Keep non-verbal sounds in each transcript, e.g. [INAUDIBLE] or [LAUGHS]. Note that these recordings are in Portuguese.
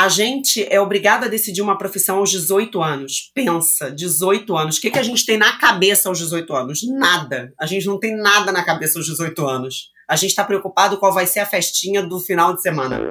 A gente é obrigado a decidir uma profissão aos 18 anos. Pensa, 18 anos. O que, que a gente tem na cabeça aos 18 anos? Nada. A gente não tem nada na cabeça aos 18 anos. A gente está preocupado qual vai ser a festinha do final de semana.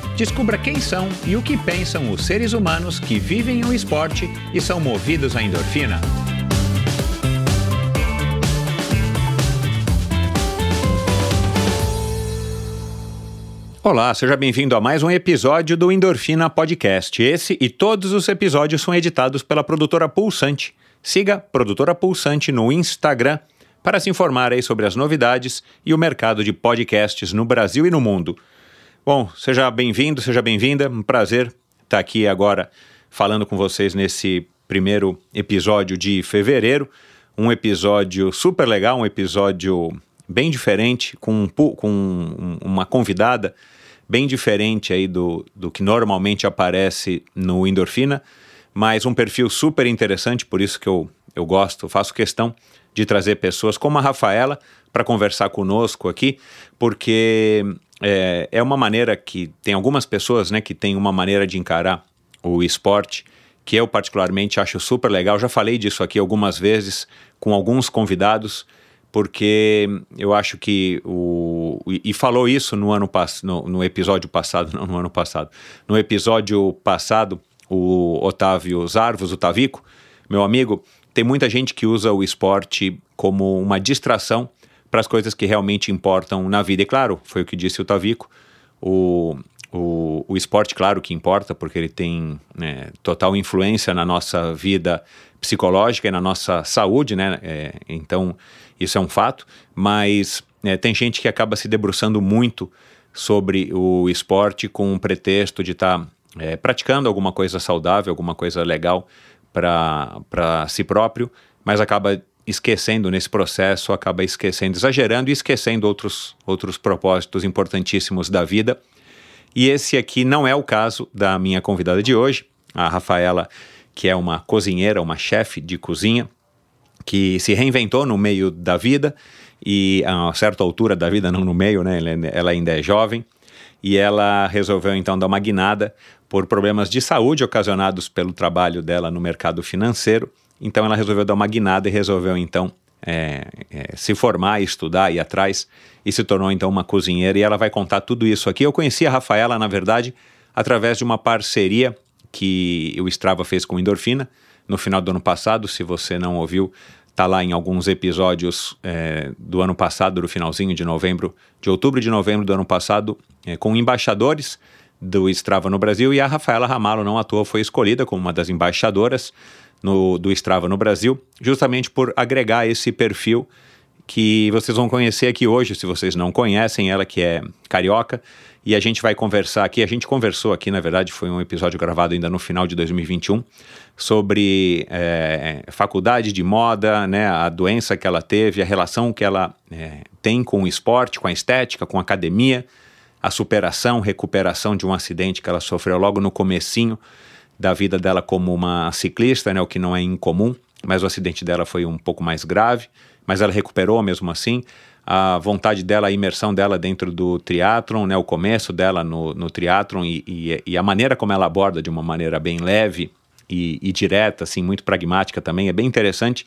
Descubra quem são e o que pensam os seres humanos que vivem o esporte e são movidos à endorfina. Olá, seja bem-vindo a mais um episódio do Endorfina Podcast. Esse e todos os episódios são editados pela produtora Pulsante. Siga Produtora Pulsante no Instagram para se informar aí sobre as novidades e o mercado de podcasts no Brasil e no mundo. Bom, seja bem-vindo, seja bem-vinda. Um prazer estar aqui agora falando com vocês nesse primeiro episódio de fevereiro. Um episódio super legal, um episódio bem diferente, com, com uma convidada bem diferente aí do, do que normalmente aparece no Endorfina, mas um perfil super interessante, por isso que eu, eu gosto, faço questão de trazer pessoas como a Rafaela para conversar conosco aqui, porque é, é uma maneira que tem algumas pessoas né, que têm uma maneira de encarar o esporte que eu particularmente acho super legal. Já falei disso aqui algumas vezes com alguns convidados, porque eu acho que o. E falou isso no ano no, no episódio passado, [LAUGHS] não no ano passado. No episódio passado, o Otávio Zarvos, o Tavico, meu amigo, tem muita gente que usa o esporte como uma distração para as coisas que realmente importam na vida. E claro, foi o que disse o Tavico, o, o, o esporte, claro que importa, porque ele tem né, total influência na nossa vida psicológica e na nossa saúde, né? É, então, isso é um fato, mas é, tem gente que acaba se debruçando muito sobre o esporte com um pretexto de estar tá, é, praticando alguma coisa saudável, alguma coisa legal para si próprio, mas acaba esquecendo nesse processo, acaba esquecendo, exagerando e esquecendo outros, outros propósitos importantíssimos da vida. E esse aqui não é o caso da minha convidada de hoje, a Rafaela, que é uma cozinheira, uma chefe de cozinha, que se reinventou no meio da vida e a uma certa altura da vida, [LAUGHS] não no meio, né? Ela ainda é jovem e ela resolveu então dar uma guinada por problemas de saúde ocasionados pelo trabalho dela no mercado financeiro então ela resolveu dar uma guinada e resolveu então é, é, se formar, estudar, ir atrás e se tornou então uma cozinheira. E ela vai contar tudo isso aqui. Eu conheci a Rafaela, na verdade, através de uma parceria que o Strava fez com Endorfina no final do ano passado. Se você não ouviu, tá lá em alguns episódios é, do ano passado, do finalzinho de novembro, de outubro de novembro do ano passado, é, com embaixadores do Strava no Brasil. E a Rafaela Ramalo, não à toa, foi escolhida como uma das embaixadoras no, do Strava no Brasil, justamente por agregar esse perfil que vocês vão conhecer aqui hoje, se vocês não conhecem, ela que é carioca, e a gente vai conversar aqui, a gente conversou aqui, na verdade, foi um episódio gravado ainda no final de 2021, sobre é, faculdade de moda, né, a doença que ela teve, a relação que ela é, tem com o esporte, com a estética, com a academia, a superação, recuperação de um acidente que ela sofreu logo no comecinho da vida dela como uma ciclista, né, o que não é incomum, mas o acidente dela foi um pouco mais grave, mas ela recuperou mesmo assim. A vontade dela, a imersão dela dentro do triatlon, né, o começo dela no, no triatlon e, e, e, a maneira como ela aborda de uma maneira bem leve e, e direta, assim, muito pragmática também, é bem interessante.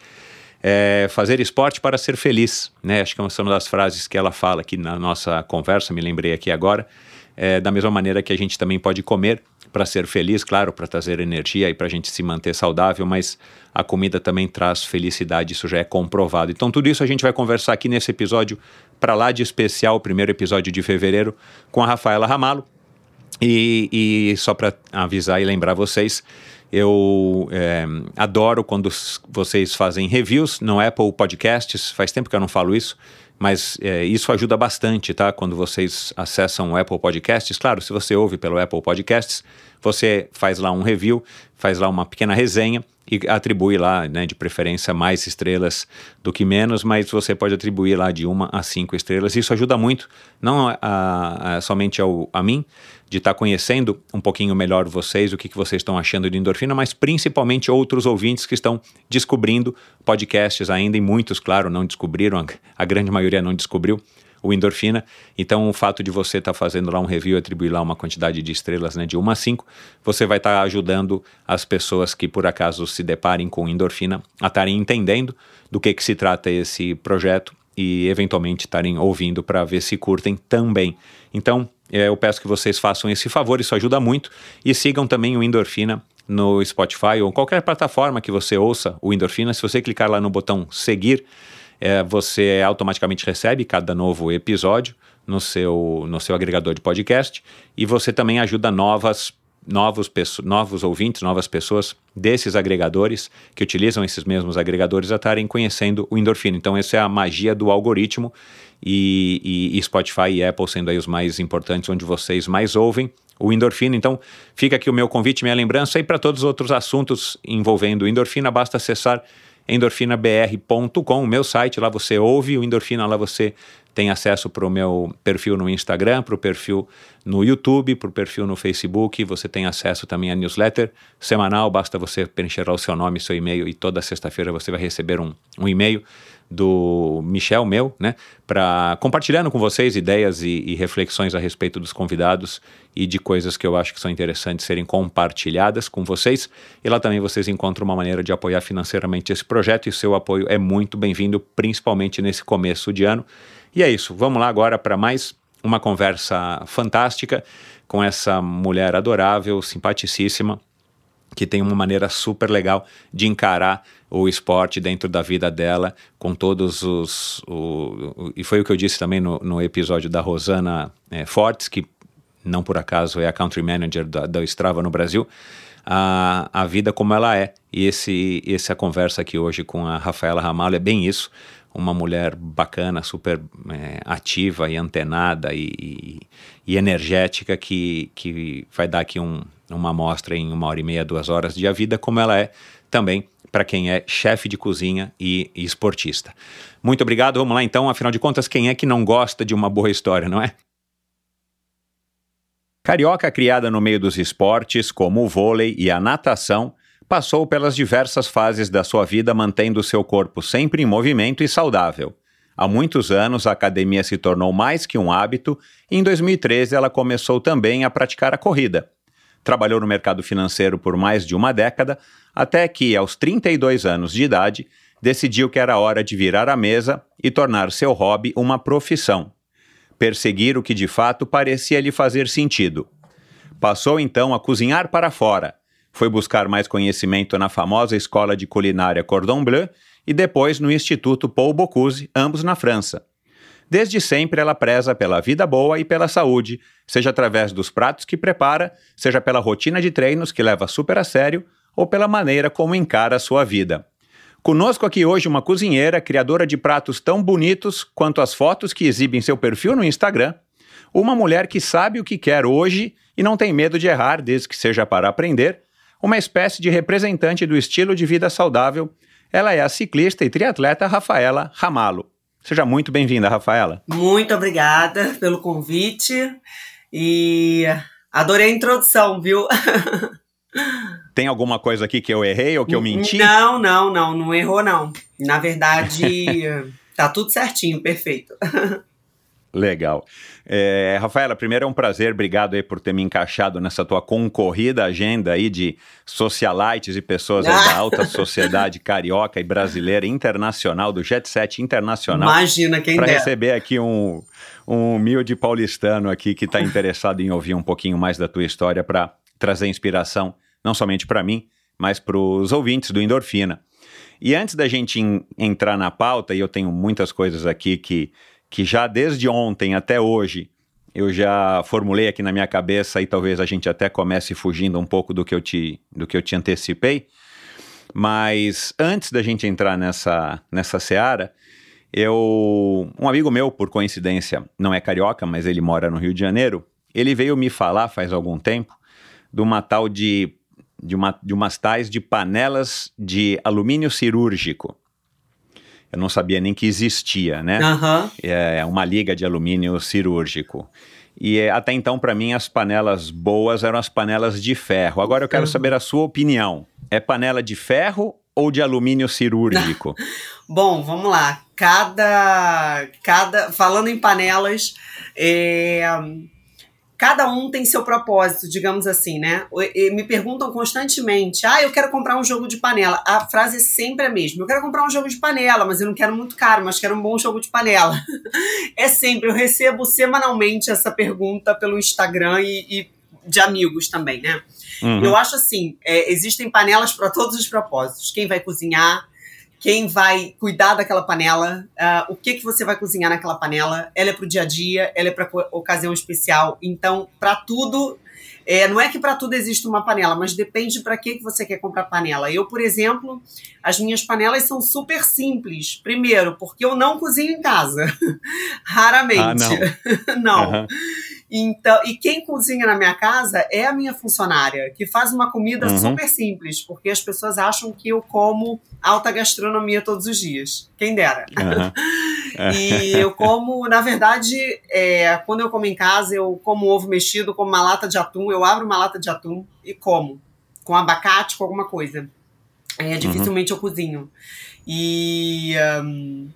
É, fazer esporte para ser feliz, né? Acho que é uma das frases que ela fala aqui na nossa conversa, me lembrei aqui agora. É, da mesma maneira que a gente também pode comer para ser feliz, claro, para trazer energia e para a gente se manter saudável, mas a comida também traz felicidade, isso já é comprovado. Então, tudo isso a gente vai conversar aqui nesse episódio para lá de especial, primeiro episódio de fevereiro, com a Rafaela Ramalo. E, e só para avisar e lembrar vocês, eu é, adoro quando vocês fazem reviews no Apple Podcasts, faz tempo que eu não falo isso, mas é, isso ajuda bastante, tá? Quando vocês acessam o Apple Podcasts, claro, se você ouve pelo Apple Podcasts, você faz lá um review, faz lá uma pequena resenha e atribui lá, né, de preferência mais estrelas do que menos, mas você pode atribuir lá de uma a cinco estrelas. Isso ajuda muito, não a, a, somente ao, a mim, de estar tá conhecendo um pouquinho melhor vocês, o que, que vocês estão achando de endorfina, mas principalmente outros ouvintes que estão descobrindo podcasts ainda, e muitos, claro, não descobriram, a, a grande maioria não descobriu o endorfina. Então, o fato de você estar tá fazendo lá um review, atribuir lá uma quantidade de estrelas né, de 1 a 5, você vai estar tá ajudando as pessoas que por acaso se deparem com endorfina a estarem entendendo do que, que se trata esse projeto e eventualmente estarem ouvindo para ver se curtem também. Então, é, eu peço que vocês façam esse favor, isso ajuda muito. E sigam também o Endorfina no Spotify ou qualquer plataforma que você ouça o Endorfina. Se você clicar lá no botão seguir, é, você automaticamente recebe cada novo episódio no seu, no seu agregador de podcast e você também ajuda novas novos, novos ouvintes, novas pessoas desses agregadores que utilizam esses mesmos agregadores a estarem conhecendo o endorfina. Então, essa é a magia do algoritmo e, e, e Spotify e Apple sendo aí os mais importantes, onde vocês mais ouvem o endorfina. Então, fica aqui o meu convite, minha lembrança. E para todos os outros assuntos envolvendo endorfina, basta acessar endorfinabr.com, o meu site, lá você ouve o Endorfina, lá você tem acesso para o meu perfil no Instagram, para o perfil no YouTube, para o perfil no Facebook, você tem acesso também à newsletter semanal, basta você preencher o seu nome, seu e-mail, e toda sexta-feira você vai receber um, um e-mail do Michel meu, né, para compartilhando com vocês ideias e, e, reflexões a respeito dos convidados e de coisas que eu acho que são interessantes serem compartilhadas com vocês. E lá também vocês encontram uma maneira de apoiar financeiramente esse projeto e seu apoio é muito bem-vindo, principalmente nesse começo de ano. E é isso, vamos lá agora para mais uma conversa fantástica com essa mulher adorável, simpaticíssima, que tem uma maneira super legal de encarar o esporte dentro da vida dela, com todos os. O, o, e foi o que eu disse também no, no episódio da Rosana é, Fortes, que não por acaso é a country manager da, da Strava no Brasil, a, a vida como ela é. E esse, essa conversa aqui hoje com a Rafaela Ramalho é bem isso. Uma mulher bacana, super é, ativa e antenada e, e, e, energética que, que vai dar aqui um, uma amostra em uma hora e meia, duas horas de a vida como ela é também para quem é chefe de cozinha e, esportista. Muito obrigado, vamos lá então, afinal de contas, quem é que não gosta de uma boa história, não é? Carioca criada no meio dos esportes, como o vôlei e a natação, passou pelas diversas fases da sua vida mantendo seu corpo sempre em movimento e saudável. Há muitos anos, a academia se tornou mais que um hábito e em 2013 ela começou também a praticar a corrida. Trabalhou no mercado financeiro por mais de uma década, até que, aos 32 anos de idade, decidiu que era hora de virar a mesa e tornar seu hobby uma profissão. Perseguir o que de fato parecia lhe fazer sentido. Passou então a cozinhar para fora. Foi buscar mais conhecimento na famosa escola de culinária Cordon Bleu e depois no Instituto Paul Bocuse, ambos na França. Desde sempre ela preza pela vida boa e pela saúde, seja através dos pratos que prepara, seja pela rotina de treinos que leva super a sério ou pela maneira como encara a sua vida. Conosco aqui hoje uma cozinheira, criadora de pratos tão bonitos quanto as fotos que exibe em seu perfil no Instagram, uma mulher que sabe o que quer hoje e não tem medo de errar desde que seja para aprender, uma espécie de representante do estilo de vida saudável, ela é a ciclista e triatleta Rafaela Ramalo. Seja muito bem-vinda, Rafaela. Muito obrigada pelo convite e adorei a introdução, viu? [LAUGHS] Tem alguma coisa aqui que eu errei ou que eu menti? Não, não, não, não errou não. Na verdade, [LAUGHS] tá tudo certinho, perfeito. [LAUGHS] Legal. É, Rafaela, primeiro é um prazer, obrigado aí por ter me encaixado nessa tua concorrida agenda aí de socialites e pessoas ah. da alta sociedade [LAUGHS] carioca e brasileira internacional, do Jet Set Internacional. Imagina quem Para receber aqui um, um humilde paulistano aqui que está interessado em ouvir um pouquinho mais da tua história para trazer inspiração, não somente para mim, mas para os ouvintes do Endorfina. E antes da gente entrar na pauta, e eu tenho muitas coisas aqui que que já desde ontem até hoje eu já formulei aqui na minha cabeça e talvez a gente até comece fugindo um pouco do que eu te, do que eu te antecipei. Mas antes da gente entrar nessa, nessa seara, Eu, um amigo meu, por coincidência, não é carioca, mas ele mora no Rio de Janeiro. Ele veio me falar faz algum tempo de uma tal de de, uma, de umas tais de panelas de alumínio cirúrgico. Eu não sabia nem que existia, né? Aham. É uma liga de alumínio cirúrgico. E é, até então, para mim, as panelas boas eram as panelas de ferro. Agora eu quero Uhum. saber a sua opinião. É panela de ferro ou de alumínio cirúrgico? [LAUGHS] Bom, vamos lá. Cada. cada falando em panelas, é, cada um tem seu propósito, digamos assim, né? Me perguntam constantemente: ah, eu quero comprar um jogo de panela. A frase é sempre a mesma: eu quero comprar um jogo de panela, mas eu não quero muito caro, mas quero um bom jogo de panela. [LAUGHS] é sempre, eu recebo semanalmente essa pergunta pelo Instagram e, e de amigos também, né? Uhum. Eu acho assim, é, existem panelas para todos os propósitos. Quem vai cozinhar, quem vai cuidar daquela panela, ah, o que que você vai cozinhar naquela panela? Ela é para o dia a dia, ela é para ocasião especial. Então, para tudo, é, não é que para tudo existe uma panela, mas depende para que que você quer comprar panela. Eu, por exemplo, as minhas panelas são super simples. Primeiro, porque eu não cozinho em casa, [LAUGHS] raramente. Ah, não. [LAUGHS] Aham. Então, e quem cozinha na minha casa é a minha funcionária, que faz uma comida Uhum. super simples, porque as pessoas acham que eu como alta gastronomia todos os dias. Quem dera. Aham. [LAUGHS] E eu como, na verdade, é, quando eu como em casa, eu como ovo mexido, como uma lata de atum, eu abro uma lata de atum e como. Com abacate, com alguma coisa. É, dificilmente eu cozinho. E. hum,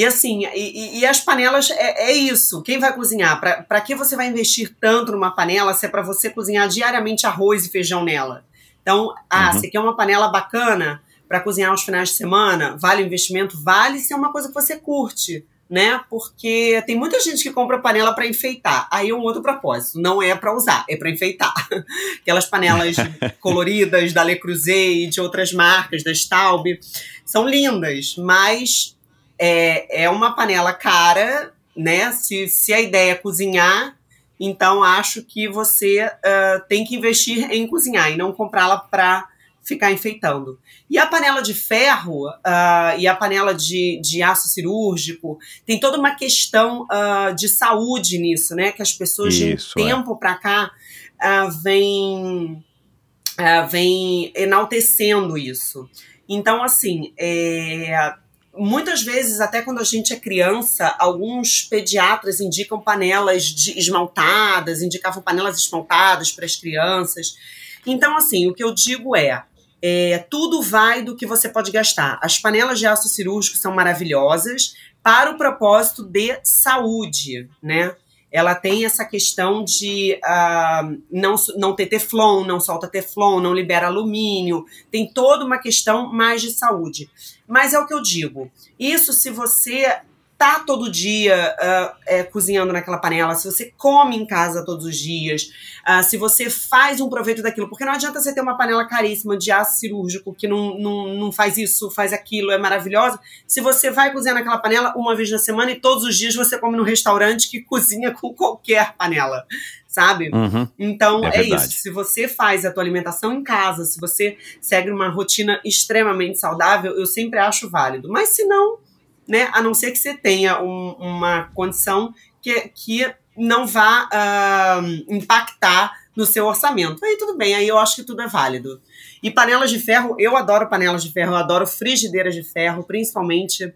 e assim, e, e- as panelas é, é isso. Quem vai cozinhar? Pra pra que você vai investir tanto numa panela se é pra você cozinhar diariamente arroz e feijão nela? Então, ah, Uhum. você quer uma panela bacana para cozinhar aos finais de semana? Vale o investimento? Vale se é uma coisa que você curte, né? Porque tem muita gente que compra panela para enfeitar. Aí é um outro propósito. Não é para usar, é para enfeitar. [LAUGHS] Aquelas panelas [LAUGHS] coloridas da Le Creuset e de outras marcas, da Staub, são lindas, mas é, é uma panela cara, né? Se, se a ideia é cozinhar, então acho que você ah, tem que investir em cozinhar e não comprá-la para ficar enfeitando. E a panela de ferro ah, e a panela de, de aço cirúrgico tem toda uma questão ah, de saúde nisso, né? Que as pessoas Isso, de um é. tempo para cá ah, vêm ah, vem enaltecendo isso. Então, assim, é, muitas vezes, até quando a gente é criança, alguns pediatras indicam panelas esmaltadas, indicavam panelas esmaltadas para as crianças. Então, assim, o que eu digo é, é, tudo vai do que você pode gastar. As panelas de aço cirúrgico são maravilhosas para o propósito de saúde, né? Ela tem essa questão de ah, não, não ter teflon, não solta teflon, não libera alumínio, tem toda uma questão mais de saúde. Mas é o que eu digo, isso se você tá todo dia ah, é, cozinhando naquela panela, se você come em casa todos os dias, ah, se você faz um proveito daquilo, porque não adianta você ter uma panela caríssima de aço cirúrgico que não, não, não faz isso, faz aquilo, é maravilhosa, se você vai cozinhar naquela panela uma vez na semana e todos os dias você come num restaurante que [LAUGHS] cozinha com qualquer panela, sabe? Uhum. Então É é, isso. Se você faz a tua alimentação em casa, se você segue uma rotina extremamente saudável, eu sempre acho válido. Mas se não, né, a não ser que você tenha um- uma condição que, que não vá ah, impactar no seu orçamento. Aí tudo bem, aí eu acho que tudo é válido. E panelas de ferro, eu adoro panelas de ferro, eu adoro frigideiras de ferro, principalmente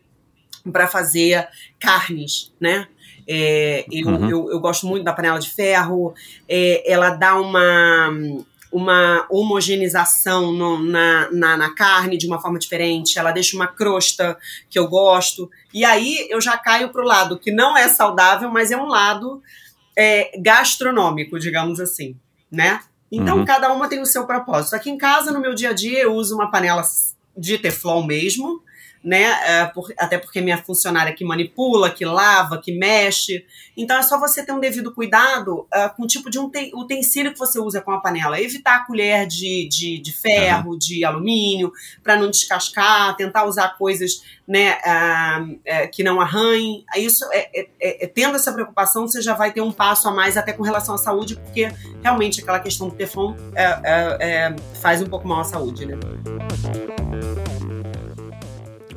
para fazer carnes, né? É, eu, Uhum. eu, eu gosto muito da panela de ferro, é, ela dá uma, uma homogeneização no- na, na, na carne de uma forma diferente, ela deixa uma crosta que eu gosto, e aí eu já caio pro lado que não é saudável, mas é um lado é, gastronômico, digamos assim, né? Então Uhum. cada uma tem o seu propósito. Aqui em casa, no meu dia a dia, eu uso uma panela de teflon mesmo, né? É, até porque minha funcionária que manipula, que lava, que mexe. Então é só você ter um devido cuidado ah, com o tipo de uten- utensílio que você usa com a panela. Evitar a colher de, de, de ferro, de alumínio, para não descascar, tentar usar coisas né, é, que não arranhem. Isso é, é- é- tendo essa preocupação, você já vai ter um passo a mais até com relação à saúde, porque realmente aquela questão do teflon faz um pouco mal à saúde, né?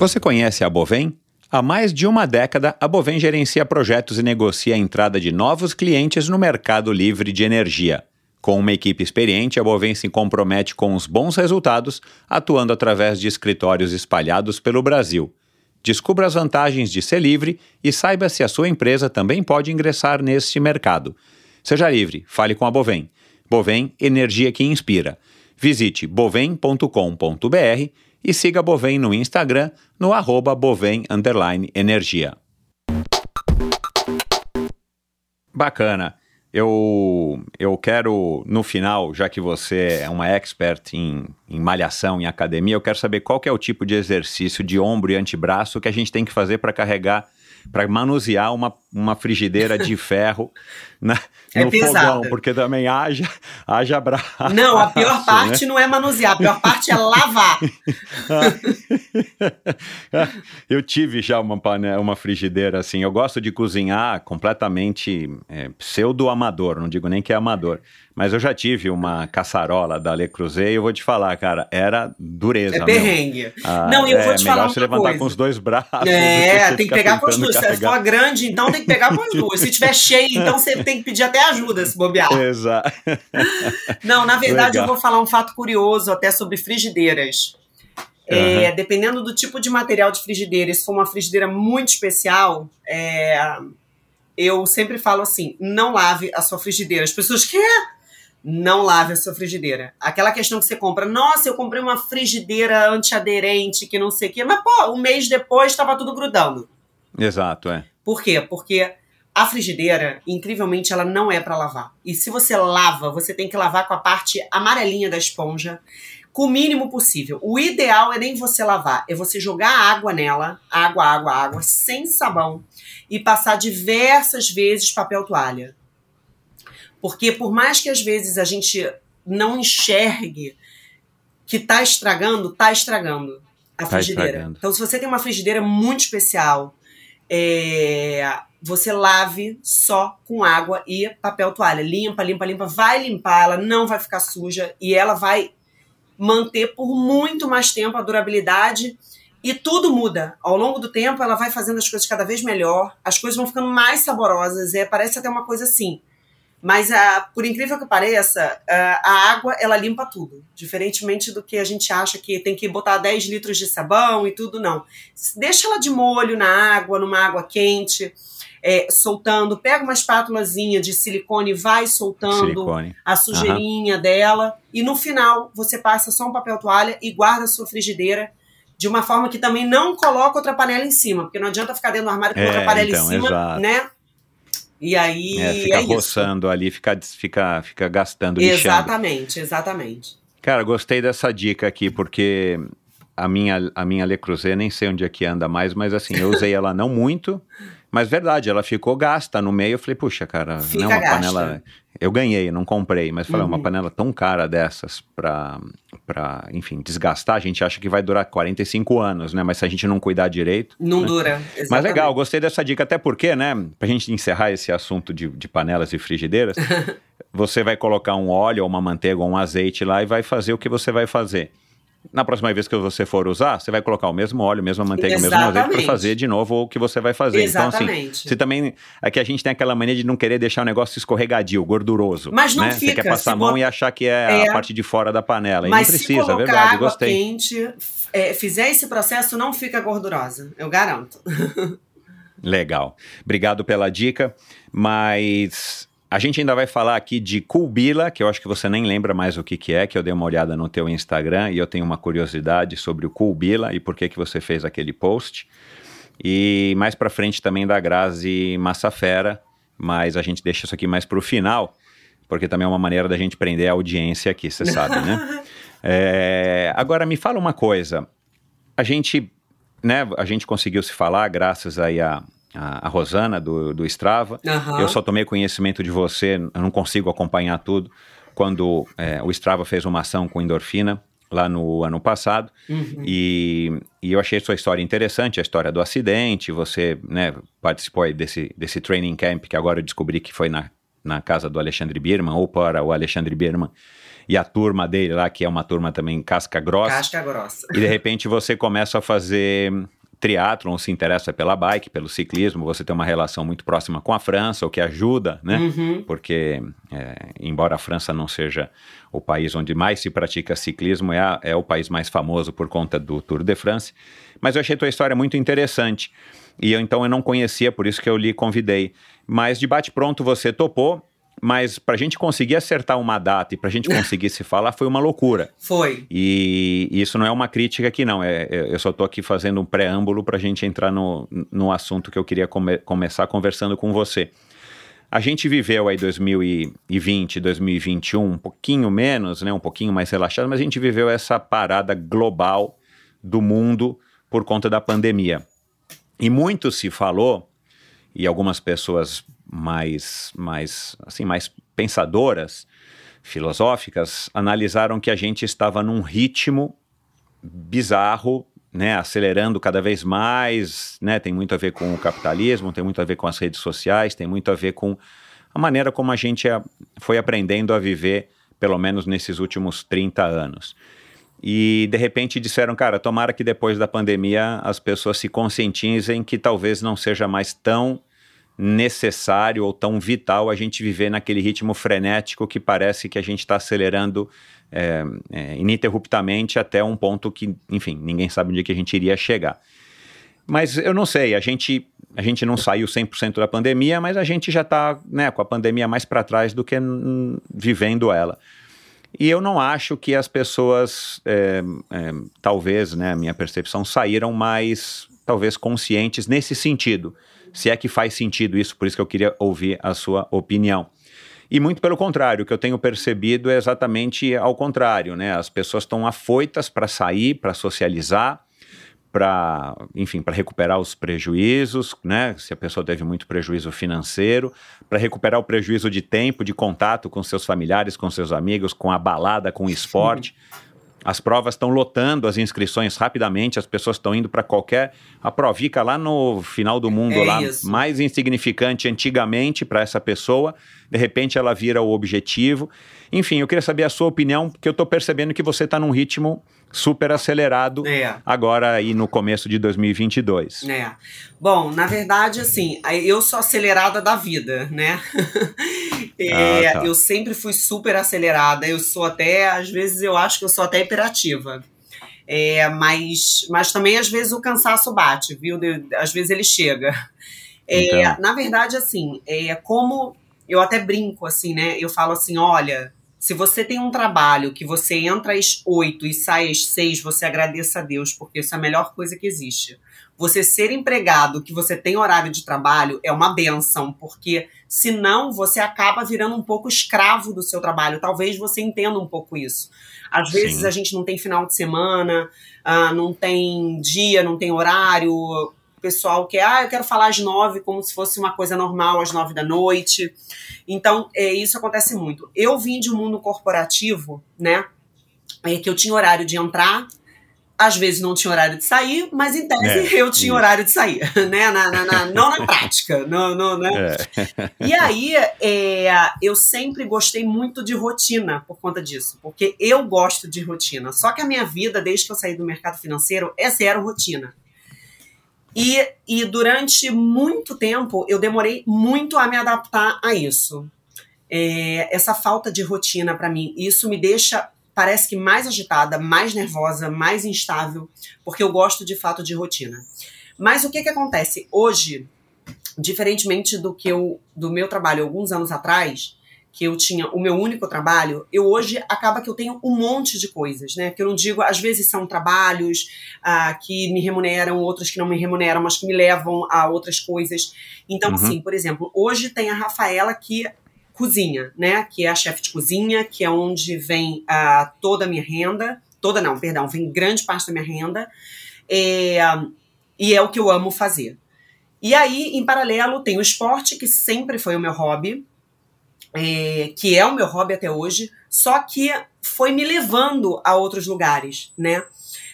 Você conhece a Bovem? Há mais de uma década, a Bovem gerencia projetos e negocia a entrada de novos clientes no mercado livre de energia. Com uma equipe experiente, a Bovem se compromete com os bons resultados, atuando através de escritórios espalhados pelo Brasil. Descubra as vantagens de ser livre e saiba se a sua empresa também pode ingressar neste mercado. Seja livre, fale com a Bovem. Bovem, energia que inspira. Visite bovem.com.br e siga a Bovem no Instagram no arroba Bovem Energia. Bacana. Eu, eu quero, no final, já que você é uma expert em, em malhação, em academia, eu quero saber qual que é o tipo de exercício de ombro e antebraço que a gente tem que fazer para carregar para manusear uma, uma frigideira de ferro [LAUGHS] na, é no pesado. fogão, porque também haja, haja braço. Não, a pior [LAUGHS] né? parte né? não é manusear, a pior parte é lavar. [LAUGHS] eu tive já uma, panela, uma frigideira assim, eu gosto de cozinhar completamente é, pseudo-amador, não digo nem que é amador. Mas eu já tive uma caçarola da Le Creuset e eu vou te falar, cara, era dureza. É perrengue. Ah, não, eu é, vou te falar uma levantar coisa. com os dois braços. É, tem que pegar com os dois. Se for grande, então tem que pegar com os dois. Se tiver cheio, então você tem que pedir até ajuda se bobear. Exato. Não, na verdade Legal. eu vou falar um fato curioso até sobre frigideiras. Uhum. É, dependendo do tipo de material de frigideira, se for uma frigideira muito especial, é, eu sempre falo assim: não lave a sua frigideira. As pessoas que não lave a sua frigideira. Aquela questão que você compra, nossa, eu comprei uma frigideira antiaderente, que não sei o quê, mas pô, um mês depois estava tudo grudando. Exato, é. Por quê? Porque a frigideira, incrivelmente, ela não é para lavar. E se você lava, você tem que lavar com a parte amarelinha da esponja, com o mínimo possível. O ideal é nem você lavar, é você jogar água nela, água, água, água, sem sabão, e passar diversas vezes papel toalha. Porque por mais que às vezes a gente não enxergue que tá estragando, tá estragando a tá frigideira. Estragando. Então, se você tem uma frigideira muito especial, é, você lave só com água e papel toalha. Limpa, limpa, limpa. Vai limpar, ela não vai ficar suja e ela vai manter por muito mais tempo a durabilidade. E tudo muda. Ao longo do tempo, ela vai fazendo as coisas cada vez melhor, as coisas vão ficando mais saborosas. É, parece até uma coisa assim. Mas, uh, por incrível que pareça, uh, a água, ela limpa tudo. Diferentemente do que a gente acha que tem que botar 10 litros de sabão e tudo, não. Deixa ela de molho na água, numa água quente, é, soltando. Pega uma espátulazinha de silicone, vai soltando silicone. a sujeirinha uhum. dela. E no final, você passa só um papel toalha e guarda a sua frigideira de uma forma que também não coloca outra panela em cima, porque não adianta ficar dentro do armário com é, outra panela então, em cima, exato. né? E aí. É, fica é roçando ali, fica, fica, fica gastando Exatamente, lixando. exatamente. Cara, gostei dessa dica aqui, porque a minha, a minha Le Creuset, nem sei onde é que anda mais, mas assim, eu usei ela não muito. Mas verdade, ela ficou gasta no meio. Eu falei, puxa, cara, Fica não é uma gasta. panela. Eu ganhei, não comprei, mas falei, uhum. uma panela tão cara dessas pra, pra, enfim, desgastar, a gente acha que vai durar 45 anos, né? Mas se a gente não cuidar direito. Não né? dura. Exatamente. Mas legal, gostei dessa dica, até porque, né, pra gente encerrar esse assunto de, de panelas e frigideiras, [LAUGHS] você vai colocar um óleo, ou uma manteiga, ou um azeite lá e vai fazer o que você vai fazer na próxima vez que você for usar, você vai colocar o mesmo óleo, a mesma manteiga, Exatamente. o mesmo azeite para fazer de novo o que você vai fazer. Exatamente. Então, assim, você também. Aqui a gente tem aquela mania de não querer deixar o negócio escorregadio, gorduroso. Mas não né? fica. Você quer passar a mão e achar que é, é, a parte de fora da panela. Mas e não precisa, se é verdade, água gostei. quente, é, fizer esse processo, não fica gordurosa. Eu garanto. [LAUGHS] Legal. Obrigado pela dica. Mas a gente ainda vai falar aqui de Culbila, que eu acho que você nem lembra mais o que, que é, que eu dei uma olhada no teu Instagram e eu tenho uma curiosidade sobre o Culbila e por que, que você fez aquele post. E mais para frente também da Grazi Massafera, mas a gente deixa isso aqui mais para o final, porque também é uma maneira da gente prender a audiência aqui, você sabe, né? [LAUGHS] É, agora me fala uma coisa, a gente, né, a gente conseguiu se falar graças aí a a, a Rosana do, do Strava. Uhum. Eu só tomei conhecimento de você, eu não consigo acompanhar tudo, quando é, o Strava fez uma ação com endorfina lá no ano passado uhum. e, e, eu achei sua história interessante, a história do acidente, você né, participou desse, desse training camp que agora eu descobri que foi na, na casa do Alexandre Birman ou para o Alexandre Birman e a turma dele lá, que é uma turma também casca grossa. Casca grossa. E de repente você começa a fazer triatlon, se interessa pela bike, pelo ciclismo, você tem uma relação muito próxima com a França, o que ajuda, né? Uhum. Porque, é, embora a França não seja o país onde mais se pratica ciclismo, é, a- é o país mais famoso por conta do Tour de France. Mas eu achei tua história muito interessante. E eu, então eu não conhecia, por isso que eu lhe convidei. Mas de bate-pronto você topou, mas pra gente conseguir acertar uma data e pra gente conseguir se falar foi uma loucura. Foi. E isso não é uma crítica aqui, não. É, é- eu só estou aqui fazendo um preâmbulo para a gente entrar no, no assunto que eu queria come- começar conversando com você. A gente viveu aí 2020, 2021, um pouquinho menos, né, um pouquinho mais relaxado, mas a gente viveu essa parada global do mundo por conta da pandemia. E muito se falou, e algumas pessoas mais, mais, assim, mais pensadoras, filosóficas, analisaram que a gente estava num ritmo bizarro, né, acelerando cada vez mais, né, tem muito a ver com o capitalismo, tem muito a ver com as redes sociais, tem muito a ver com a maneira como a gente foi aprendendo a viver, pelo menos nesses últimos 30 anos. E de repente disseram, cara, tomara que depois da pandemia as pessoas se conscientizem que talvez não seja mais tão necessário ou tão vital a gente viver naquele ritmo frenético que parece que a gente está acelerando é, é, ininterruptamente até um ponto que, enfim, ninguém sabe onde que a gente iria chegar. Mas eu não sei, a gente, a gente não saiu 100% da pandemia, mas a gente já está né, com a pandemia mais para trás do que vivendo ela. E eu não acho que as pessoas, é, é, talvez, né, a minha percepção, saíram mais, talvez, conscientes nesse sentido. Se é que faz sentido isso, por isso que eu queria ouvir a sua opinião. E muito pelo contrário, o que eu tenho percebido é exatamente ao contrário, né? As pessoas estão afoitas para sair, para socializar, para, enfim, para recuperar os prejuízos, né? Se a pessoa teve muito prejuízo financeiro, para recuperar o prejuízo de tempo, de contato com seus familiares, com seus amigos, com a balada, com o esporte. As provas estão lotando as inscrições rapidamente, as pessoas estão indo para qualquer. A provica lá no final do mundo, É lá, isso. mais insignificante antigamente para essa pessoa, de repente ela vira o objetivo. Enfim, eu queria saber a sua opinião, porque eu estou percebendo que você está num ritmo super acelerado É. agora aí no começo de 2022. É. Bom, na verdade, assim, eu sou acelerada da vida, né? [LAUGHS] É, Ah, tá. Eu sempre fui super acelerada. Eu sou até, às vezes, eu acho que eu sou até hiperativa. É, mas, mas também, às vezes, o cansaço bate, viu? De- Às vezes ele chega. É, Então. Na verdade, assim, é como eu até brinco, assim, né? Eu falo assim: olha, se você tem um trabalho que você entra às 8 e sai às 6, você agradeça a Deus, porque isso é a melhor coisa que existe. Você ser empregado, que você tem horário de trabalho, é uma benção, porque senão você acaba virando um pouco escravo do seu trabalho. Talvez você entenda um pouco isso. Às vezes Sim. a gente não tem final de semana, ah, não tem dia, não tem horário. Pessoal quer, ah, eu quero falar às nove, como se fosse uma coisa normal, às nove da noite. Então, é, isso acontece muito. Eu vim de um mundo corporativo, né? É, que eu tinha horário de entrar, às vezes não tinha horário de sair, mas em tese É, eu tinha horário de sair, [LAUGHS] né? Na, na- na- não na prática, no, no- né? É. E aí, é, eu sempre gostei muito de rotina por conta disso, porque eu gosto de rotina. Só que a minha vida, desde que eu saí do mercado financeiro, é zero rotina. E, e durante muito tempo, eu demorei muito a me adaptar a isso. É, essa falta de rotina para mim, isso me deixa, parece que mais agitada, mais nervosa, mais instável, porque eu gosto de fato de rotina. Mas o que que acontece? Hoje, diferentemente do que eu, do meu trabalho alguns anos atrás, que eu tinha o meu único trabalho, eu hoje acaba que eu tenho um monte de coisas, né? Que eu não digo, às vezes são trabalhos ah, que me remuneram, outros que não me remuneram, mas que me levam a outras coisas. Então, Uhum. assim, por exemplo, hoje tem a Rafaela que cozinha, né? Que é a chefe de cozinha, que é onde vem ah, toda a minha renda, toda não, perdão, vem grande parte da minha renda, é, e é o que eu amo fazer. E aí, em paralelo, tem o esporte, que sempre foi o meu hobby, é, que é o meu hobby até hoje, só que foi me levando a outros lugares, né?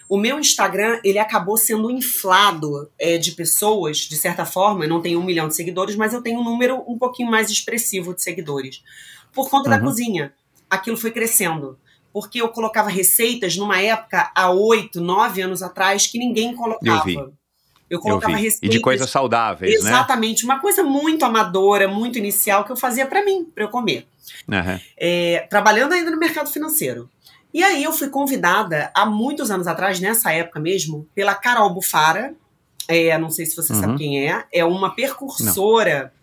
O meu Instagram, ele acabou sendo inflado é, de pessoas, de certa forma, eu não tenho um milhão de seguidores, mas eu tenho um número um pouquinho mais expressivo de seguidores. Por conta da Uhum. cozinha. Aquilo foi crescendo. Porque eu colocava receitas numa época, há oito, nove anos atrás, que ninguém colocava. Eu colocava eu receitas. E de coisas saudáveis, né? Exatamente, uma coisa muito amadora, muito inicial que eu fazia para mim, para eu comer. Uhum. É, trabalhando ainda no mercado financeiro. E aí eu fui convidada há muitos anos atrás, nessa época mesmo, pela Carol Bufara. É, não sei se você Uhum. sabe quem é. É uma percursora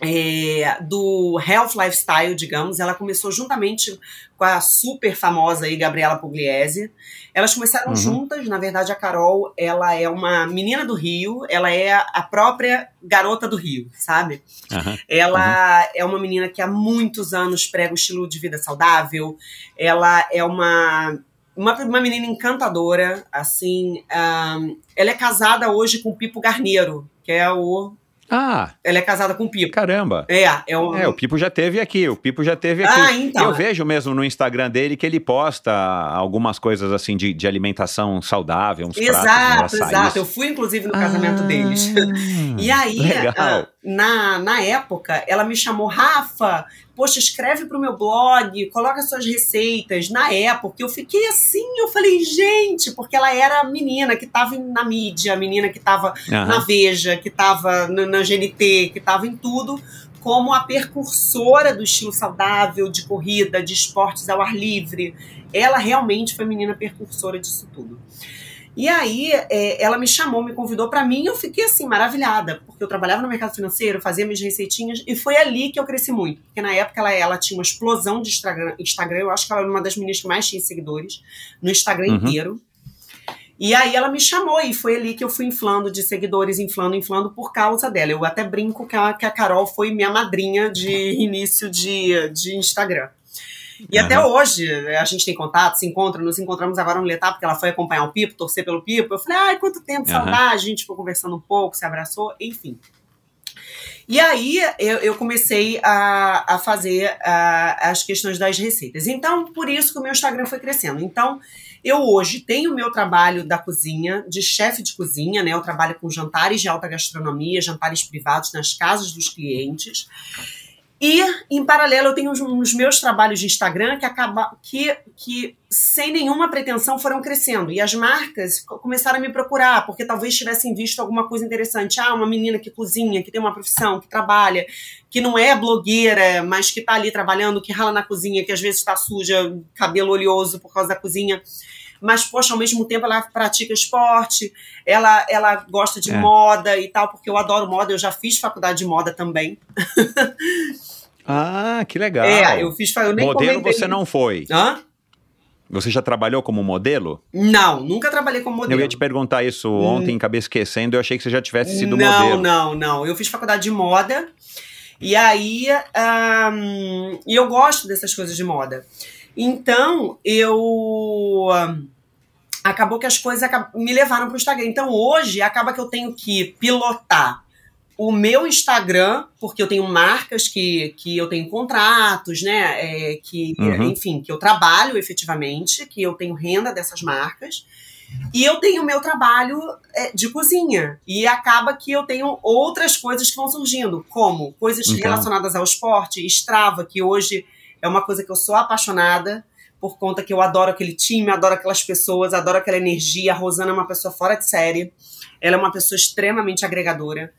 é, do Health Lifestyle, digamos. Ela começou juntamente com a super famosa aí, Gabriela Pugliese. Elas começaram Uhum. juntas. Na verdade, a Carol, ela é uma menina do Rio. Ela é a própria garota do Rio, sabe? Aham. Ela é uma menina que há muitos anos prega o estilo de vida saudável. Ela é uma, uma, uma menina encantadora, assim. ahn, ela é casada hoje com o Pipo Garneiro, que é o. Ah, Ela é casada com o Pipo. caramba. É, é um. É, o Pipo já teve aqui, o Pipo já teve aqui. Ah, então. Eu vejo mesmo no Instagram dele que ele posta algumas coisas assim de, de alimentação saudável, uns pratos, Exato, uns açaís. exato. Eu fui, inclusive, no casamento Ah, deles. [LAUGHS] E aí, Legal. ah, na, na época, ela me chamou, Rafa, poxa, escreve pro meu blog, coloca suas receitas. Na época, eu fiquei assim, eu falei, gente, porque ela era a menina que tava na mídia, a menina que tava Aham. na Veja, que tava no- na GNT, que tava em tudo, como a percursora do estilo saudável, de corrida, de esportes ao ar livre. Ela realmente foi a menina percursora disso tudo. E aí, é, ela me chamou, me convidou para mim, e eu fiquei assim, maravilhada, porque eu trabalhava no mercado financeiro, fazia minhas receitinhas, e foi ali que eu cresci muito. Porque na época ela, ela tinha uma explosão de Instagram, Instagram, eu acho que ela era uma das meninas que mais tinha seguidores no Instagram Uhum. inteiro. E aí ela me chamou, e foi ali que eu fui inflando de seguidores, inflando, inflando por causa dela. Eu até brinco que a, que a Carol foi minha madrinha de início de, de Instagram. E até hoje a gente tem contato, se encontra, nos encontramos agora no Letap, porque ela foi acompanhar o Pipo, torcer pelo Pipo. Eu falei, ai, quanto tempo, Aham. saudade. A gente ficou conversando um pouco, se abraçou, enfim. E aí eu, eu comecei a, a fazer a- as questões das receitas. Então, por isso que o meu Instagram foi crescendo. Então, eu hoje tenho o meu trabalho da cozinha, de chefe de cozinha, né? Eu trabalho com jantares de alta gastronomia, jantares privados nas casas dos clientes. E, em paralelo, eu tenho uns meus trabalhos de Instagram que, acaba, que, que, sem nenhuma pretensão, foram crescendo. E as marcas co- começaram a me procurar, porque talvez tivessem visto alguma coisa interessante. Ah, uma menina que cozinha, que tem uma profissão, que trabalha, que não é blogueira, mas que está ali trabalhando, que rala na cozinha, que às vezes está suja, cabelo oleoso por causa da cozinha. Mas, poxa, ao mesmo tempo ela pratica esporte, ela, ela gosta de É. moda e tal, porque eu adoro moda, eu já fiz faculdade de moda também. [LAUGHS] Ah, que legal. É, eu fiz. Eu nem Modelo comentei. você não foi. Hã? Você já trabalhou como modelo? Não, nunca trabalhei como modelo. Eu ia te perguntar isso ontem, acabei esquecendo. Eu achei que você já tivesse sido não, modelo. não, não. Eu fiz faculdade de moda. E aí. E eu gosto dessas coisas de moda. Então, eu. ahn, Acabou que as coisas me levaram para o Instagram. Então, hoje, acaba que eu tenho que pilotar o meu Instagram, porque eu tenho marcas que, que eu tenho contratos, né? é, que, Uhum. enfim, que eu trabalho efetivamente, que eu tenho renda dessas marcas. E eu tenho o meu trabalho é, de cozinha. E acaba que eu tenho outras coisas que vão surgindo, como coisas Então. relacionadas ao esporte, Strava, que hoje é uma coisa que eu sou apaixonada, por conta que eu adoro aquele time, adoro aquelas pessoas, adoro aquela energia. A Rosana é uma pessoa fora de série. Ela é uma pessoa extremamente agregadora.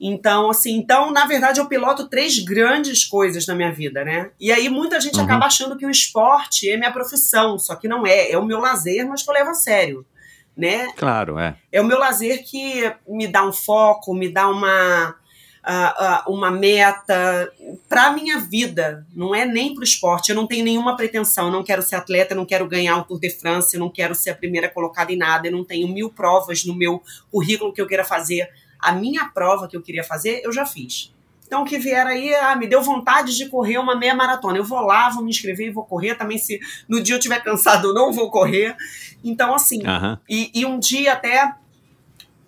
Então, assim, então, na verdade, eu piloto três grandes coisas na minha vida, né? E aí muita gente Uhum. acaba achando que o esporte é minha profissão, só que não é. É o meu lazer, mas que eu levo a sério, né? Claro, é. É o meu lazer que me dá um foco, me dá uma, uma meta para a minha vida. Não é nem para o esporte. Eu não tenho nenhuma pretensão. Eu não quero ser atleta, eu não quero ganhar o Tour de France, eu não quero ser a primeira colocada em nada. Eu não tenho mil provas no meu currículo que eu queira fazer. A minha prova que eu queria fazer, eu já fiz. Então, o que vier aí, ah, me deu vontade de correr uma meia maratona. Eu vou lá, vou me inscrever e vou correr. Também, se no dia eu estiver cansado, eu não vou correr. Então, assim, e, e um dia até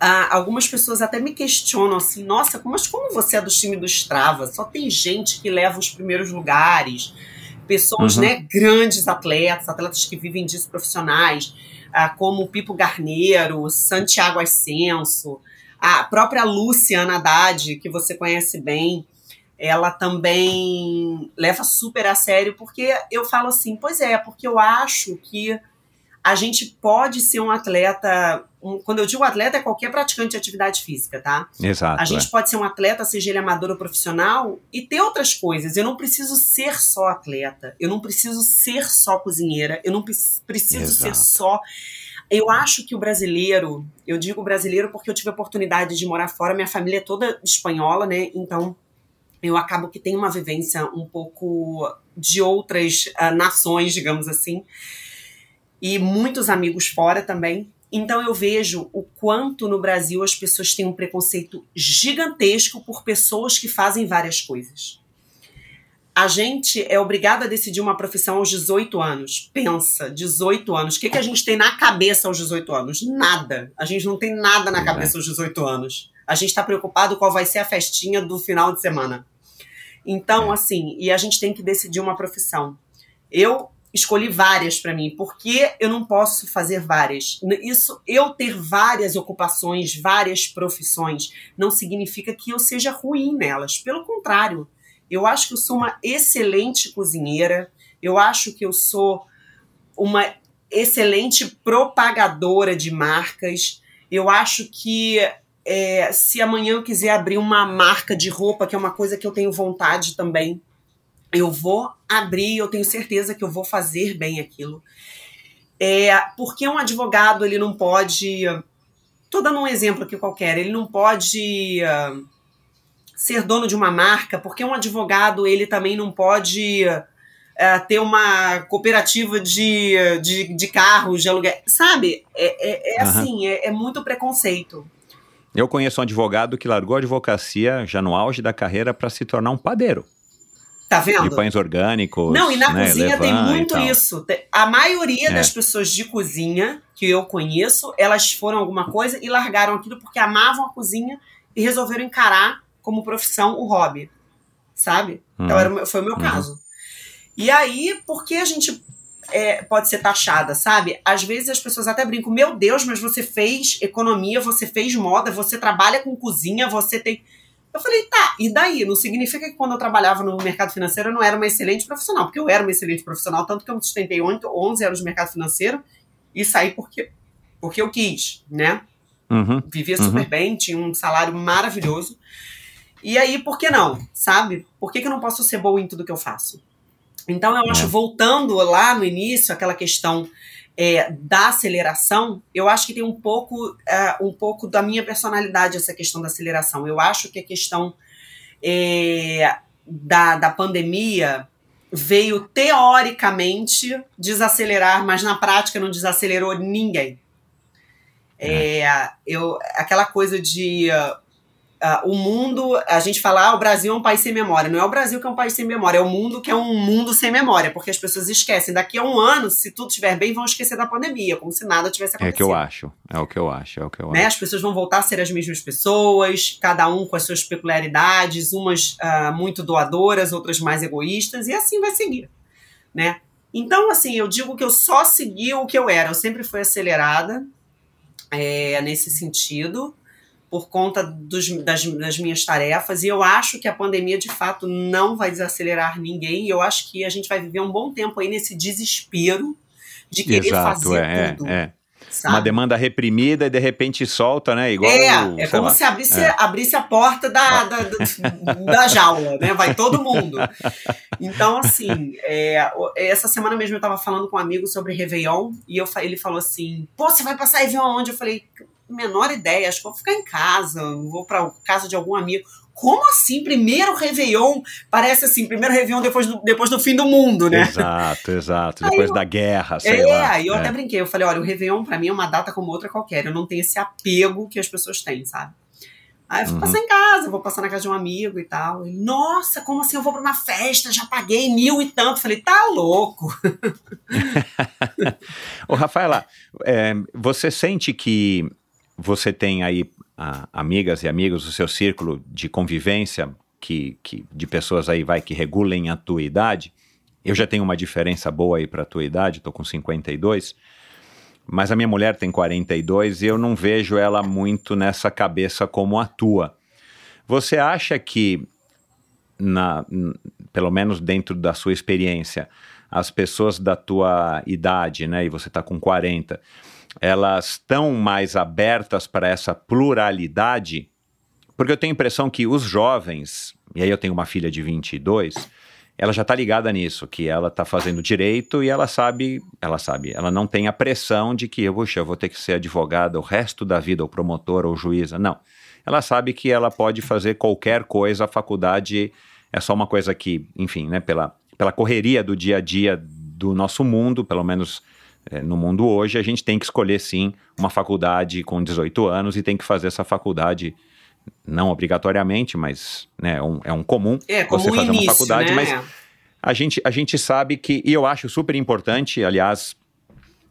ah, algumas pessoas até me questionam assim, nossa, mas como você é do time do Strava? Só tem gente que leva os primeiros lugares, pessoas, Uhum. né, grandes atletas, atletas que vivem disso profissionais, ah, como o Pipo Garneiro, Santiago Ascenso, a própria Luciana Haddad, que você conhece bem, ela também leva super a sério, porque eu falo assim, pois é, porque eu acho que a gente pode ser um atleta. um- quando eu digo atleta, é qualquer praticante de atividade física, tá? Exato. A gente é. pode ser um atleta, seja ele amador ou profissional, e ter outras coisas. Eu não preciso ser só atleta. Eu não preciso ser só cozinheira. Eu não pre- preciso ser Exato. só. Eu acho que o brasileiro, eu digo brasileiro porque eu tive a oportunidade de morar fora, minha família é toda espanhola, né? Então eu acabo que tenho uma vivência um pouco de outras ah, nações, digamos assim, e muitos amigos fora também. Então eu vejo o quanto no Brasil as pessoas têm um preconceito gigantesco por pessoas que fazem várias coisas. A gente é obrigado a decidir uma profissão aos 18 anos. Pensa, 18 anos. O que, que a gente tem na cabeça aos 18 anos? Nada. A gente não tem nada na Pois é. cabeça aos 18 anos. A gente está preocupado qual vai ser a festinha do final de semana. Então, assim, e a gente tem que decidir uma profissão. Eu escolhi várias para mim, porque eu não posso fazer várias. Isso, eu ter várias ocupações, várias profissões, não significa que eu seja ruim nelas. Pelo contrário, eu acho que eu sou uma excelente cozinheira, eu acho que eu sou uma excelente propagadora de marcas, eu acho que é, se amanhã eu quiser abrir uma marca de roupa, que é uma coisa que eu tenho vontade também, eu vou abrir, eu tenho certeza que eu vou fazer bem aquilo. É, porque um advogado, ele não pode. Tô dando um exemplo aqui qualquer, ele não pode ah, ser dono de uma marca, porque um advogado, ele também não pode ah, ter uma cooperativa de, de, de carros, de aluguel. Sabe? É, é, é Aham. assim, é, é muito preconceito. Eu conheço um advogado que largou a advocacia já no auge da carreira para se tornar um padeiro Tá vendo? pães orgânicos. Não, e na né, cozinha tem e muito isso. A maioria É. das pessoas de cozinha que eu conheço, elas foram alguma coisa e largaram aquilo porque amavam a cozinha e resolveram encarar como profissão o hobby. Sabe? Uhum. Então era o meu- foi o meu Uhum. caso. E aí, por que a gente é, pode ser taxada, sabe? Às vezes as pessoas até brincam, meu Deus, mas você fez economia, você fez moda, você trabalha com cozinha, você tem. Eu falei, tá, e daí? Não significa que quando eu trabalhava no mercado financeiro eu não era uma excelente profissional, porque eu era uma excelente profissional, tanto que eu sustentei 8, 11 anos no mercado financeiro e saí porque, porque eu quis, né? Uhum. Vivia Uhum. super bem, tinha um salário maravilhoso. E aí, por que não? Sabe? Por que, que eu não posso ser boa em tudo que eu faço? Então, eu acho, É. voltando lá no início, aquela questão é, da aceleração, eu acho que tem um pouco, é, um pouco da minha personalidade essa questão da aceleração. Eu acho que a questão é, da, da pandemia veio teoricamente desacelerar, mas na prática não desacelerou ninguém. É, eu, aquela coisa de ah, o mundo, a gente fala, ah, o Brasil é um país sem memória. Não é o Brasil que é um país sem memória, é o mundo que é um mundo sem memória, porque as pessoas esquecem. Daqui a um ano, se tudo estiver bem, vão esquecer da pandemia, como se nada tivesse É acontecido. o que eu acho. É o que eu acho. É o que eu Né? acho. As pessoas vão voltar a ser as mesmas pessoas, cada um com as suas peculiaridades, umas ah, muito doadoras, outras mais egoístas, e assim vai seguir, né? Então, assim, eu digo que eu só segui o que eu era. Eu sempre fui acelerada é, nesse sentido, por conta dos- das, das minhas tarefas, e eu acho que a pandemia, de fato, não vai desacelerar ninguém, e eu acho que a gente vai viver um bom tempo aí nesse desespero de querer Exato, fazer é, tudo. é, é. sabe? Uma demanda reprimida e de repente solta, né? Igual. É, o- é como lá. se abrisse, É. abrisse a porta da, da, da, da jaula, né? Vai todo mundo. [LAUGHS] Então, assim, é, essa semana mesmo eu tava falando com um amigo sobre Réveillon e eu, ele falou assim: pô, você vai passar Réveillon onde? Eu falei: menor ideia, acho que vou ficar em casa, vou pra casa de algum amigo. Como assim? Primeiro Réveillon? Parece assim, primeiro Réveillon depois do, depois do fim do mundo, né? Exato, exato. Depois da guerra, sei é, lá. e eu É. até brinquei, eu falei, olha, o Réveillon pra mim é uma data como outra qualquer, eu não tenho esse apego que as pessoas têm, sabe? Aí eu vou Uhum. passar em casa, vou passar na casa de um amigo e tal. Ele, Nossa, como assim eu vou pra uma festa, já paguei mil e tanto. Falei, tá louco. [LAUGHS] Ô, Rafaela, é, você sente que você tem aí ah, amigas e amigos, o seu círculo de convivência, que, que, de pessoas aí vai que regulem a tua idade? Eu já tenho uma diferença boa aí para a tua idade, tô com 52, mas a minha mulher tem 42 e eu não vejo ela muito nessa cabeça como a tua. Você acha que na, pelo menos dentro da sua experiência, as pessoas da tua idade, né, e você está com 40, elas estão mais abertas para essa pluralidade? Porque eu tenho a impressão que os jovens, e aí eu tenho uma filha de 22, ela já está ligada nisso, que ela está fazendo direito e ela sabe, ela sabe, ela não tem a pressão de que, puxa, eu vou ter que ser advogada o resto da vida, ou promotora, ou juíza. Não. Ela sabe que ela pode fazer qualquer coisa, a faculdade é só uma coisa que, enfim, né, pela, pela correria do dia a dia do nosso mundo, pelo menos no mundo hoje, a gente tem que escolher sim uma faculdade com 18 anos e tem que fazer essa faculdade não obrigatoriamente, mas né, um, é um comum É, você fazer início, uma faculdade, né? mas a gente, a gente sabe que, e eu acho super importante, aliás,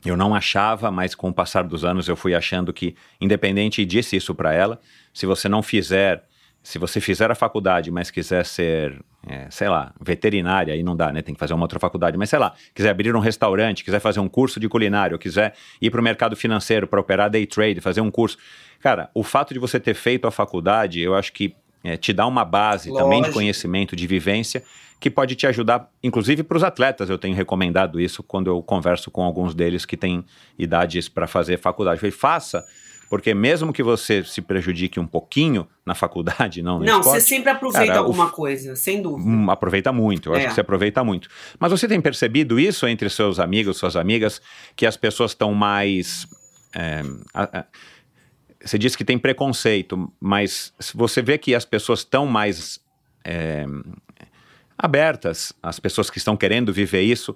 eu não achava, mas com o passar dos anos eu fui achando que, independente, e disse isso para ela, se você não fizer, se você fizer a faculdade, mas quiser ser, é, sei lá, veterinária, aí não dá, né? Tem que fazer uma outra faculdade, mas sei lá, quiser abrir um restaurante, quiser fazer um curso de culinário, quiser ir para o mercado financeiro para operar day trade, fazer um curso. Cara, o fato de você ter feito a faculdade, eu acho que é, te dá uma base também de Lógico. conhecimento, de vivência, que pode te ajudar, inclusive para os atletas. Eu tenho recomendado isso quando eu converso com alguns deles que têm idades para fazer faculdade. Eu falei, faça, porque mesmo que você se prejudique um pouquinho na faculdade, não Não, esporte, você sempre aproveita cara, o alguma f- coisa, sem dúvida. Hum, aproveita muito, eu acho É. que você aproveita muito. Mas você tem percebido isso entre seus amigos, suas amigas, que as pessoas estão mais. é, a- a- você disse que tem preconceito, mas se você vê que as pessoas estão mais é, abertas, as pessoas que estão querendo viver isso,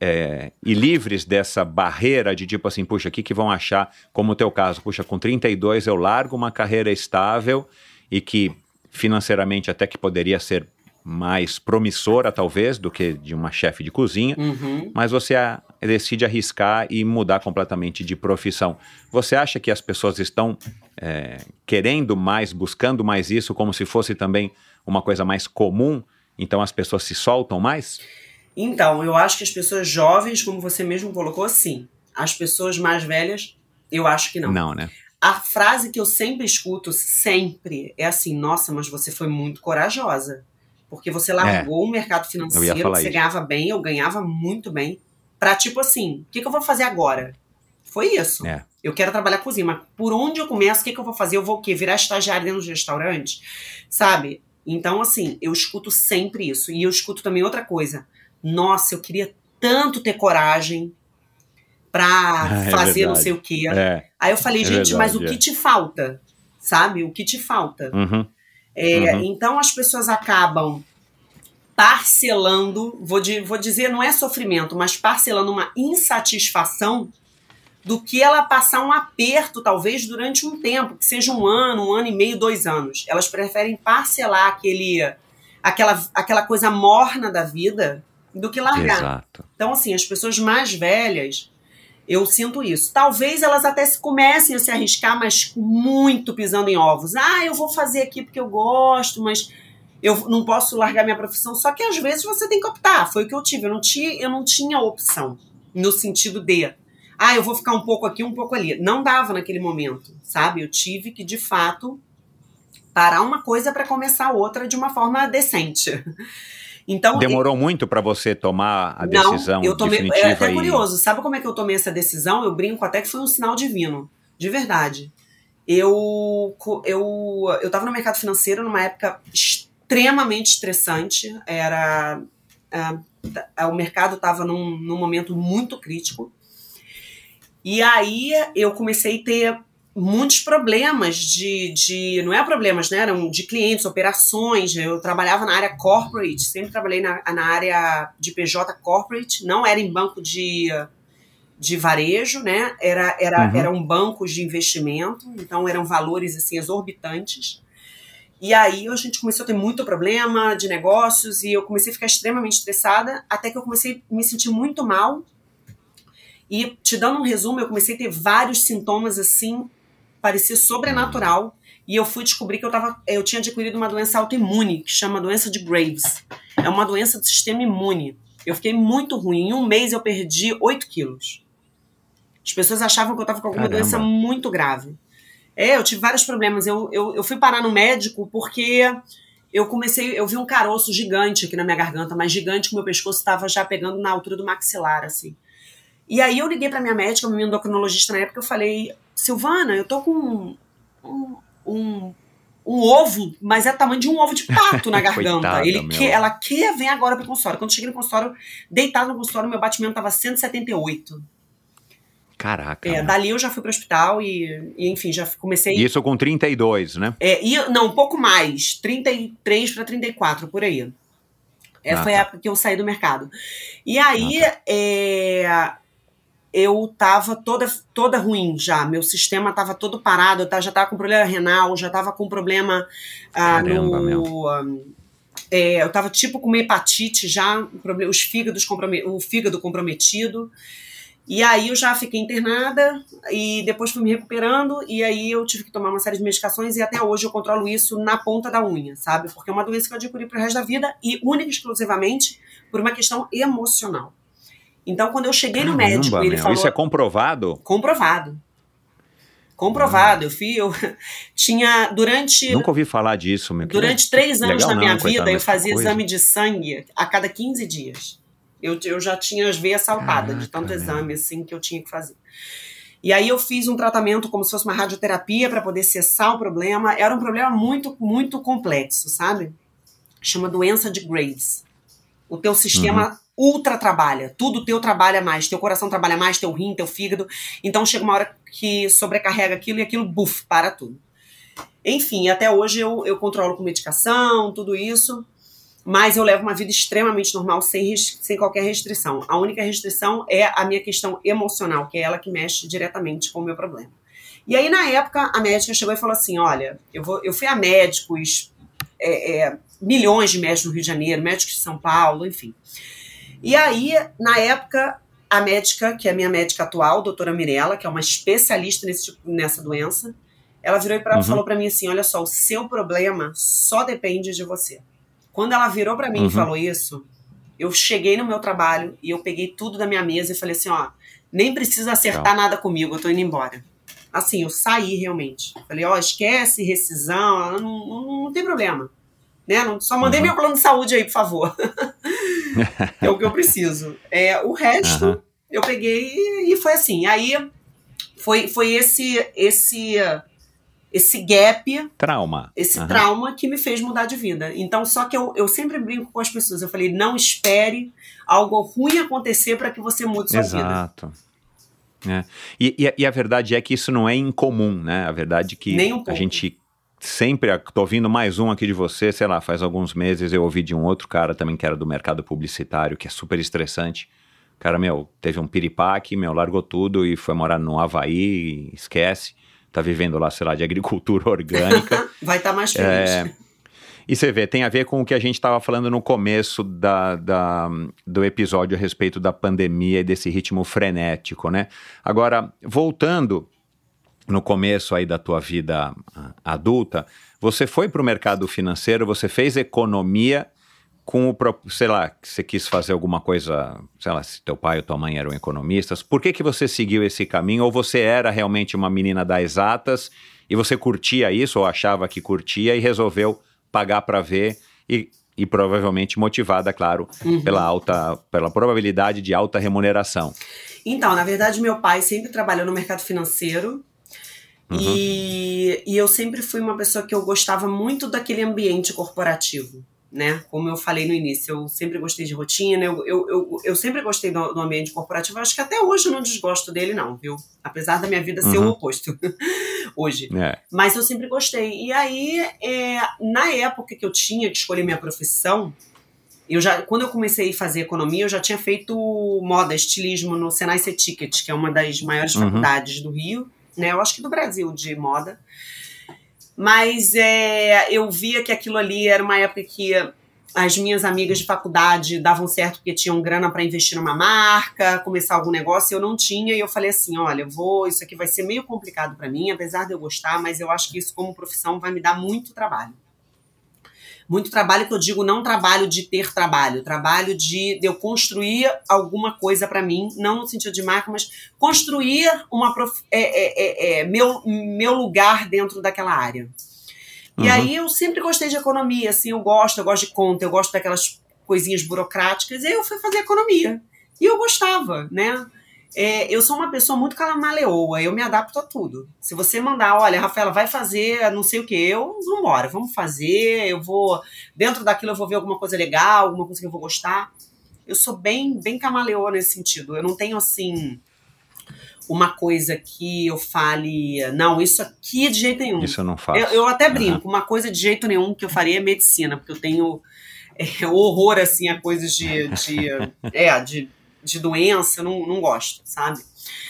é, e livres dessa barreira de tipo assim, puxa, o que, que vão achar, como o teu caso, puxa, com 32 eu largo uma carreira estável e que financeiramente até que poderia ser mais promissora, talvez, do que de uma chefe de cozinha, Uhum. mas você a- decide arriscar e mudar completamente de profissão. Você acha que as pessoas estão é, querendo mais, buscando mais isso, como se fosse também uma coisa mais comum? Então as pessoas se soltam mais? Então, eu acho que as pessoas jovens, como você mesmo colocou, sim. As pessoas mais velhas, eu acho que não. Não, né? A frase que eu sempre escuto, sempre, é assim: nossa, mas você foi muito corajosa. Porque você largou o mercado financeiro, você isso. ganhava bem, eu ganhava muito bem, pra tipo assim: o que, que eu vou fazer agora? Foi isso. É. Eu quero trabalhar cozinha, mas por onde eu começo, o que, que eu vou fazer? Eu vou o quê? Virar estagiária dentro de restaurante? Sabe? Então, assim, eu escuto sempre isso. E eu escuto também outra coisa. Nossa, eu queria tanto ter coragem pra [LAUGHS] Ah, é fazer não verdade. sei o quê. É. Aí eu falei, É gente, mas o verdade, que te falta? Sabe? O que te falta? Uhum. É, Uhum. Então as pessoas acabam parcelando, vou, di- vou dizer, não é sofrimento, mas parcelando uma insatisfação do que ela passar um aperto, talvez, durante um tempo, que seja um ano, um ano e meio, dois anos. Elas preferem parcelar aquele, aquela, aquela coisa morna da vida do que largar. Exato. Então, assim, as pessoas mais velhas, eu sinto isso. Talvez elas até se comecem a se arriscar, mas muito pisando em ovos. Ah, eu vou fazer aqui porque eu gosto, mas eu não posso largar minha profissão. Só que às vezes você tem que optar. Foi o que eu tive. Eu não tinha, eu não tinha opção no sentido de, ah, eu vou ficar um pouco aqui, um pouco ali. Não dava naquele momento, sabe? Eu tive que, de fato, parar uma coisa para começar outra de uma forma decente. [LAUGHS] Então, Demorou muito para você tomar a não, decisão eu tomei, definitiva é até e- curioso. Sabe como é que eu tomei essa decisão? Eu brinco até que foi um sinal divino. De verdade. Eu, eu, eu tava no mercado financeiro numa época extremamente estressante. Era. tá- o mercado estava num, num momento muito crítico. E aí eu comecei a ter muitos problemas de, de não é problemas, né? Eram de clientes, operações. Eu trabalhava na área corporate, sempre trabalhei na, na área de PJ corporate, não era em banco de, de varejo, né? Era, era, Uhum. eram bancos de investimento, então eram valores assim exorbitantes. E aí a gente começou a ter muito problema de negócios e eu comecei a ficar extremamente estressada, até que eu comecei a me sentir muito mal. E te dando um resumo, eu comecei a ter vários sintomas assim, parecia sobrenatural. E eu fui descobrir que eu, tava, eu tinha adquirido uma doença autoimune, que chama doença de Graves. É uma doença do sistema imune. Eu fiquei muito ruim. Em um mês eu perdi 8 quilos. As pessoas achavam que eu estava com alguma Caramba. doença muito grave. É, eu tive vários problemas. Eu, eu, eu fui parar no médico porque eu comecei, eu vi um caroço gigante aqui na minha garganta, mas gigante que meu pescoço estava já pegando na altura do maxilar, assim. E aí eu liguei para minha médica, minha endocrinologista na época, eu falei, Silvana, eu tô com um, um, um ovo, mas é o tamanho de um ovo de pato na [LAUGHS] garganta. Ele meu. que, ela quer vem agora pro consultório. Quando eu cheguei no consultório, deitado no consultório, meu batimento tava 178. Caraca. É, meu. dali eu já fui pro hospital e, e, enfim, já comecei. Isso com 32, né? É, e, não, um pouco mais. 33 para 34, por aí. É, Ah, foi tá. a época que eu saí do mercado. E aí, é, eu tava toda, toda ruim já. Meu sistema tava todo parado. Eu tava- já tava com problema renal, já tava com problema ah, Caramba, no. ah, é, eu tava tipo com uma hepatite já, os fígados o fígado comprometido. E aí eu já fiquei internada e depois fui me recuperando e aí eu tive que tomar uma série de medicações e até hoje eu controlo isso na ponta da unha, sabe? Porque é uma doença que eu adquiri pro resto da vida e única e exclusivamente por uma questão emocional. Então quando eu cheguei no Caramba, médico, ele meu, falou Isso é comprovado? comprovado. Comprovado. Eu fui, eu [LAUGHS] tinha durante Nunca ouvi falar disso, meu. Durante três anos legal da minha não, coitado, vida, eu mas que fazia coisa. exame de sangue a cada 15 dias. Eu, eu já tinha as veias saltadas de tanto exame assim que eu tinha que fazer. E aí eu fiz um tratamento como se fosse uma radioterapia para poder cessar o problema. Era um problema muito, muito complexo, sabe? Chama doença de Graves. O teu sistema ultra trabalha, tudo teu trabalha mais, teu coração trabalha mais, teu rim, teu fígado. Então chega uma hora que sobrecarrega aquilo e aquilo, buf, para tudo. Enfim, até hoje eu, eu controlo com medicação, tudo isso, mas eu levo uma vida extremamente normal, sem, sem qualquer restrição. A única restrição é a minha questão emocional, que é ela que mexe diretamente com o meu problema. E aí, na época, a médica chegou e falou assim: Olha, eu, vou, eu fui a médicos, é, é, milhões de médicos no Rio de Janeiro, médicos de São Paulo, enfim. E aí, na época, a médica, que é a minha médica atual, doutora Mirella, que é uma especialista nesse tipo, nessa doença, ela virou e pra, Uhum. falou para mim assim: Olha só, o seu problema só depende de você. Quando ela virou para mim Uhum. e falou isso, eu cheguei no meu trabalho e eu peguei tudo da minha mesa e falei assim: Ó, nem precisa acertar nada comigo, eu tô indo embora. Assim, eu saí realmente. Falei: Ó, esquece rescisão, não, não, não tem problema. Né? Não- Só mandei Uhum. meu plano de saúde aí, por favor. [LAUGHS] [LAUGHS] é o que eu preciso. É, o resto, Aham. eu peguei e foi assim. Aí foi, foi esse esse esse gap, Trauma. esse Aham. trauma que me fez mudar de vida. Então, só que eu, eu sempre brinco com as pessoas. Eu falei, não espere algo ruim acontecer para que você mude sua vida. Exato. É. E, e a- e a verdade é que isso não é incomum, né? A verdade é que um a gente sempre. Tô ouvindo mais um aqui de você, sei lá, faz alguns meses eu ouvi de um outro cara também que era do mercado publicitário, que é super estressante. Cara, meu, teve um piripaque, meu, largou tudo e foi morar no Havaí, esquece. Tá vivendo lá, sei lá, de agricultura [LAUGHS] orgânica. [LAUGHS] Vai estar mais feliz. É, E você vê, tem a ver com o que a gente estava falando no começo da, da- do episódio a respeito da pandemia e desse ritmo frenético, né? Agora, voltando no começo aí da tua vida ah, adulta, você foi para o mercado financeiro, você fez economia com o, sei lá, que você quis fazer alguma coisa, sei lá, se teu pai ou tua mãe eram economistas, por que que você seguiu esse caminho? Ou você era realmente uma menina das exatas e você curtia isso ou achava que curtia e resolveu pagar para ver e, e provavelmente motivada, claro, Uhum. pela alta, pela probabilidade de alta remuneração. Então, na verdade, meu pai sempre trabalhou no mercado financeiro. Uhum. E, e eu sempre fui uma pessoa que eu gostava muito daquele ambiente corporativo, né? Como eu falei no início, eu sempre gostei de rotina, eu, eu, eu, eu sempre gostei do, do ambiente corporativo. Acho que até hoje eu não desgosto dele, não, viu? Apesar da minha vida ser Uhum. o oposto [LAUGHS] hoje. É. Mas eu sempre gostei. E aí, é, na época que eu tinha que escolher minha profissão, eu já, quando eu comecei a fazer economia, eu já tinha feito moda, estilismo no Senai C-Ticket, que é uma das maiores Uhum. faculdades do Rio, né? Eu acho que do Brasil de moda. Mas é, eu via que aquilo ali era uma época que as minhas amigas de faculdade davam certo porque tinham grana para investir numa marca, começar algum negócio, eu não tinha, e eu falei assim, olha, vou, isso aqui vai ser meio complicado para mim, apesar de eu gostar, mas eu acho que isso como profissão vai me dar muito trabalho. Muito trabalho que eu digo não trabalho de ter trabalho, trabalho de, de eu construir alguma coisa para mim, não no sentido de marca, mas construir uma prof- é, é, é, é, meu, meu lugar dentro daquela área. E Uhum. aí eu sempre gostei de economia, assim, eu gosto, eu gosto de conta, eu gosto daquelas coisinhas burocráticas, e aí eu fui fazer economia. E eu gostava, né? É, eu sou uma pessoa muito camaleoa, eu me adapto a tudo. Se você mandar, olha, Rafaela, vai fazer não sei o que, eu, vambora, vamos fazer, eu vou, dentro daquilo eu vou ver alguma coisa legal, alguma coisa que eu vou gostar. Eu sou bem, bem camaleoa nesse sentido. Eu não tenho, assim, uma coisa que eu fale, não, isso aqui de jeito nenhum. Isso eu não faço. Eu, eu até brinco, uma coisa de jeito nenhum que eu faria é medicina, porque eu tenho é, horror, assim, a coisas de, de, [LAUGHS] é, de, de doença, eu não, não gosto, sabe?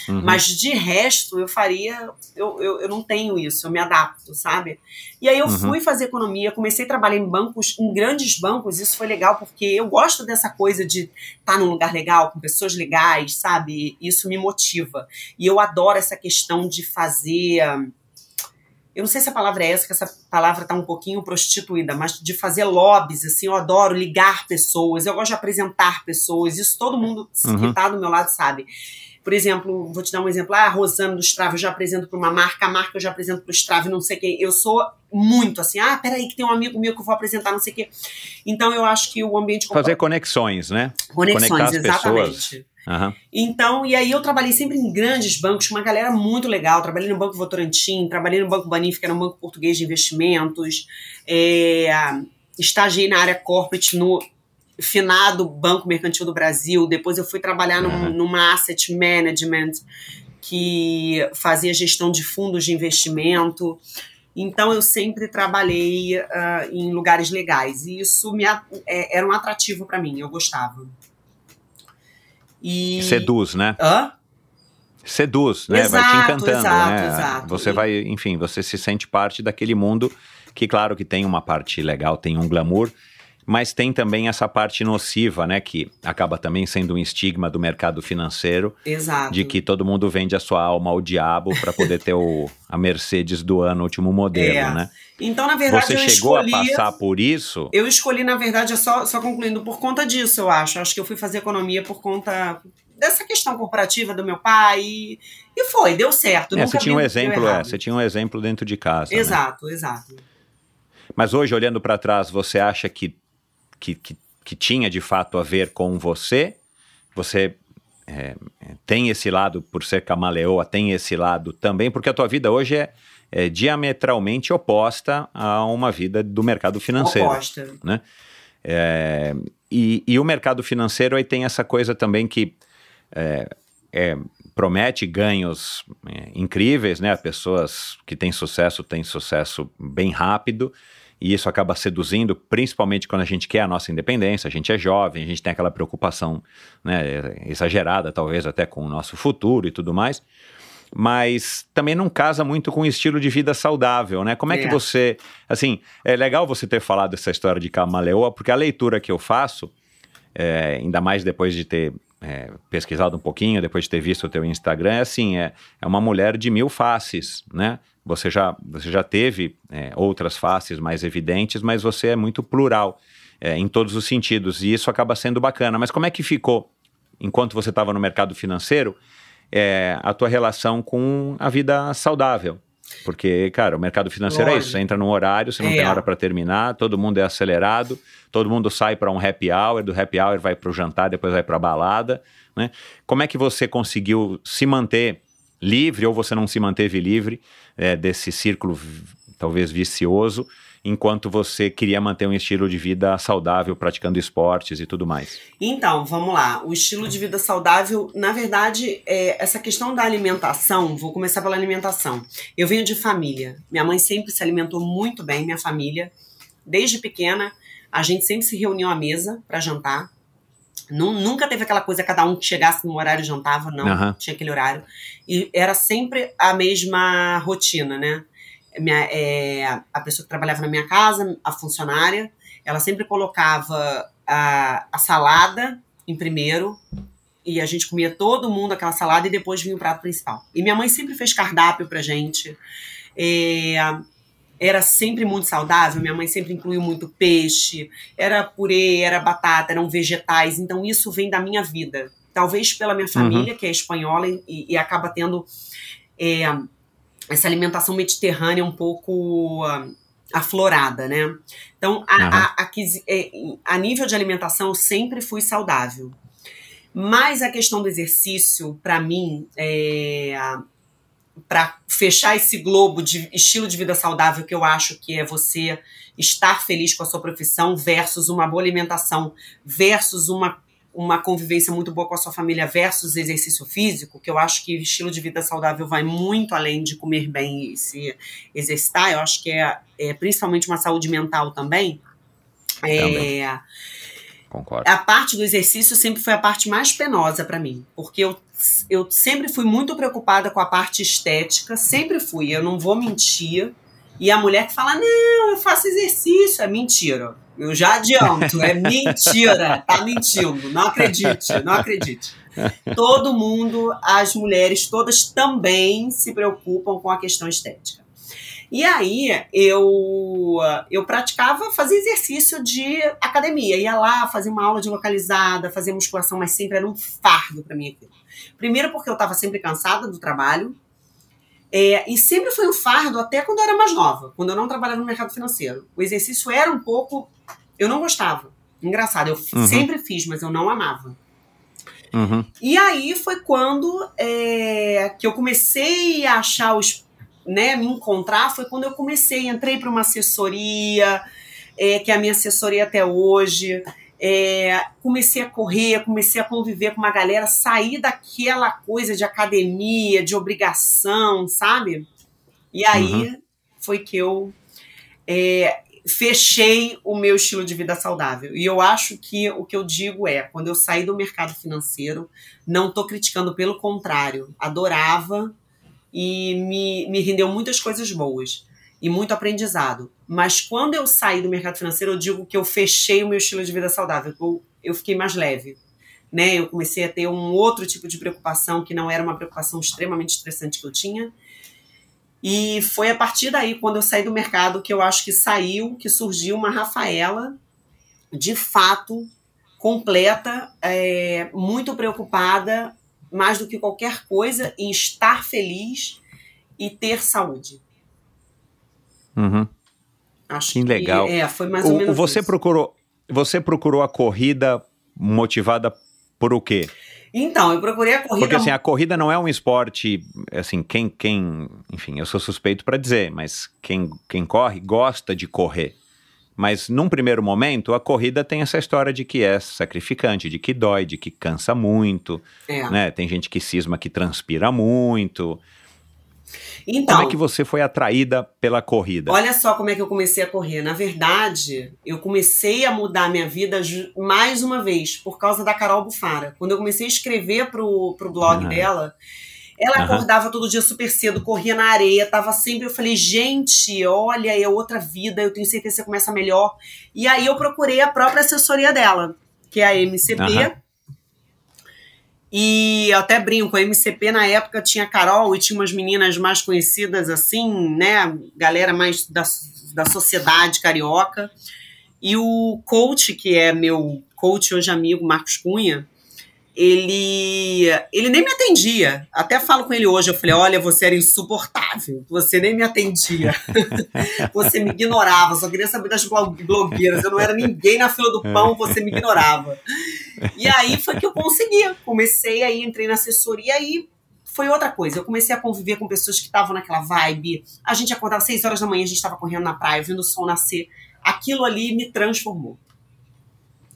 Uhum. Mas de resto, eu faria, eu, eu, eu não tenho isso, eu me adapto, sabe? E aí eu Uhum. fui fazer economia, comecei a trabalhar em bancos, em grandes bancos, isso foi legal, porque eu gosto dessa coisa de estar num lugar legal, com pessoas legais, sabe? Isso me motiva. E eu adoro essa questão de fazer. Eu não sei se a palavra é essa, que essa palavra tá um pouquinho prostituída, mas de fazer lobbies, assim, eu adoro ligar pessoas, eu gosto de apresentar pessoas, isso todo mundo Uhum. que tá do meu lado sabe. Por exemplo, vou te dar um exemplo, ah, a Rosana do Strava, eu já apresento para uma marca, a marca eu já apresento para o Strava, não sei quem. Eu sou muito assim, ah, peraí que tem um amigo meu que eu vou apresentar, não sei o quê. Então eu acho que o ambiente Fazer conexões, né? conexões, exatamente. pessoas. Aham. Então, e aí eu trabalhei sempre em grandes bancos, uma galera muito legal. Trabalhei no Banco Votorantim, trabalhei no Banco Banif, que era um banco português de investimentos. É, estagiei na área corporate no finado Banco Mercantil do Brasil. Depois eu fui trabalhar num- Uhum. numa asset management que fazia gestão de fundos de investimento. Então eu sempre trabalhei ah, em lugares legais e isso me, é- era um atrativo para mim, eu gostava. E... Seduz, né? Hã? Seduz, né? vai te Exato, encantando, exato, né? exato. Você E- vai, enfim, você se sente parte daquele mundo que, claro, que tem uma parte legal, tem um glamour, mas tem também essa parte nociva, né? Que acaba também sendo um estigma do mercado financeiro, Exato. de que todo mundo vende a sua alma ao diabo para poder ter o, a Mercedes do ano, último modelo, É. né? Então, na verdade, Você eu chegou escolhi. a passar por isso? Eu escolhi, na verdade, é só, só concluindo, por conta disso, eu acho. Acho que eu fui fazer economia por conta dessa questão corporativa do meu pai. E, e foi, deu certo. É, você tinha um exemplo, é, você tinha um exemplo dentro de casa. né? Exato, exato. Mas hoje, olhando para trás, você acha que, que, que, que tinha de fato a ver com você? Você é, tem esse lado, por ser camaleoa, tem esse lado também? Porque a tua vida hoje é, é diametralmente oposta a uma vida do mercado financeiro. Oposta. É, e, e o mercado financeiro aí tem essa coisa também que é, é, promete ganhos é, incríveis, né? Pessoas que têm sucesso têm sucesso bem rápido. E isso acaba seduzindo, principalmente quando a gente quer a nossa independência, a gente é jovem, a gente tem aquela preocupação né, exagerada, talvez até com o nosso futuro e tudo mais. Mas também não casa muito com o estilo de vida saudável, né? Como é, que É. você. Assim, é legal você ter falado essa história de camaleoa, porque a leitura que eu faço, é, ainda mais depois de ter é, pesquisado um pouquinho, depois de ter visto o teu Instagram, é assim, é, é uma mulher de mil faces, né? Você já, você já teve é, outras faces mais evidentes, mas você é muito plural é, em todos os sentidos, e isso acaba sendo bacana. Mas como é que ficou, enquanto você estava no mercado financeiro, é, a tua relação com a vida saudável? Porque, cara, o mercado financeiro é Lógico. isso. Você entra num horário, você não É. tem hora para terminar, todo mundo é acelerado, todo mundo sai para um happy hour, do happy hour vai para o jantar, depois vai para a balada. Né? Como é que você conseguiu se manter livre ou você não se manteve livre é, desse círculo talvez vicioso, enquanto você queria manter um estilo de vida saudável, praticando esportes e tudo mais? Então, vamos lá. O estilo de vida saudável, na verdade, é essa questão da alimentação, vou começar pela alimentação. Eu venho de família. Minha mãe sempre se alimentou muito bem, minha família. Desde pequena, a gente sempre se reuniu à mesa para jantar. Nu- Nunca teve aquela coisa, cada um que chegasse no horário jantava, não. Aham. Tinha aquele horário. E era sempre a mesma rotina, né? Minha, é, a pessoa que trabalhava na minha casa, a funcionária, ela sempre colocava a, a salada em primeiro e a gente comia todo mundo aquela salada e depois vinha o prato principal. E minha mãe sempre fez cardápio pra gente. É, era sempre muito saudável, minha mãe sempre incluiu muito peixe, era purê, era batata, eram vegetais, então isso vem da minha vida. Talvez pela minha família, que é espanhola, e, e acaba tendo é, essa alimentação mediterrânea um pouco ah, aflorada, né? Então, a, a, aquisi- é, a nível de alimentação, eu sempre fui saudável. Mas a questão do exercício, para mim, é, para fechar esse globo de estilo de vida saudável que eu acho que é você estar feliz com a sua profissão versus uma boa alimentação versus uma uma convivência muito boa com a sua família versus exercício físico, que eu acho que estilo de vida saudável vai muito além de comer bem e se exercitar, eu acho que é, é principalmente uma saúde mental também. Também. É, Concordo. a parte do exercício sempre foi a parte mais penosa pra mim, porque eu, eu sempre fui muito preocupada com a parte estética, sempre fui, eu não vou mentir. E a mulher que fala, não, eu faço exercício, é mentira. Eu já adianto, é mentira, tá mentindo, não acredite, não acredite. Todo mundo, as mulheres todas também se preocupam com a questão estética. E aí eu eu praticava fazer exercício de academia, ia lá, fazia uma aula de localizada, fazia musculação, mas sempre era um fardo para mim aquilo. Primeiro porque eu estava sempre cansada do trabalho, é, e sempre foi um fardo até quando eu era mais nova, quando eu não trabalhava no mercado financeiro. O exercício era um pouco. Eu não gostava. Engraçado, eu Uhum. sempre fiz, mas eu não amava. Uhum. E aí foi quando é, que eu comecei a achar os. Né, me encontrar foi quando eu comecei, entrei para uma assessoria, é, que é a minha assessoria até hoje. É, comecei a correr, comecei a conviver com uma galera, sair daquela coisa de academia, de obrigação, sabe? E aí foi que eu é, fechei o meu estilo de vida saudável. E eu acho que o que eu digo é, quando eu saí do mercado financeiro, não estou criticando, pelo contrário, adorava e me, me rendeu muitas coisas boas e muito aprendizado. Mas quando eu saí do mercado financeiro, eu digo que eu fechei o meu estilo de vida saudável. Eu, eu fiquei mais leve. Né? Eu comecei a ter um outro tipo de preocupação que não era uma preocupação extremamente estressante que eu tinha. E foi a partir daí, quando eu saí do mercado, que eu acho que saiu, que surgiu uma Rafaela, de fato, completa, é, muito preocupada, mais do que qualquer coisa, em estar feliz e ter saúde. Uhum. Acho Que legal. é, foi mais ou O- menos você isso. procurou, você procurou a corrida motivada por o quê? Então, eu procurei a corrida. Porque assim, a corrida não é um esporte, assim, quem, quem, enfim, eu sou suspeito para dizer, mas quem, quem corre gosta de correr. Mas num primeiro momento, a corrida tem essa história de que é sacrificante, de que dói, de que cansa muito, É. né? Tem gente que cisma que transpira muito. Então, Como é que você foi atraída pela corrida? Olha só como é que eu comecei a correr. Na verdade, eu comecei a mudar a minha vida mais uma vez por causa da Carol Bufara. Quando eu comecei a escrever pro, pro blog Ah. dela, ela Aham. acordava todo dia super cedo, corria na areia, tava sempre. Eu falei, gente, olha, é outra vida, eu tenho certeza que você começa melhor. E aí eu procurei a própria assessoria dela, que é a MCP. Aham. E eu até brinco, a MCP na época tinha Carol e tinha umas meninas mais conhecidas assim, né? Galera mais da, da sociedade carioca. E o coach, que é meu coach hoje amigo, Marcos Cunha, ele, ele nem me atendia. Até falo com ele hoje, eu falei, olha, você era insuportável, você nem me atendia. [LAUGHS] você me ignorava, só queria saber das blo- blogueiras. Eu não era ninguém na fila do pão, você me ignorava. E aí foi que eu consegui. Comecei aí, entrei na assessoria e foi outra coisa. Eu comecei a conviver com pessoas que estavam naquela vibe. A gente acordava às 6 horas da manhã, a gente estava correndo na praia, vendo o sol nascer. Aquilo ali me transformou.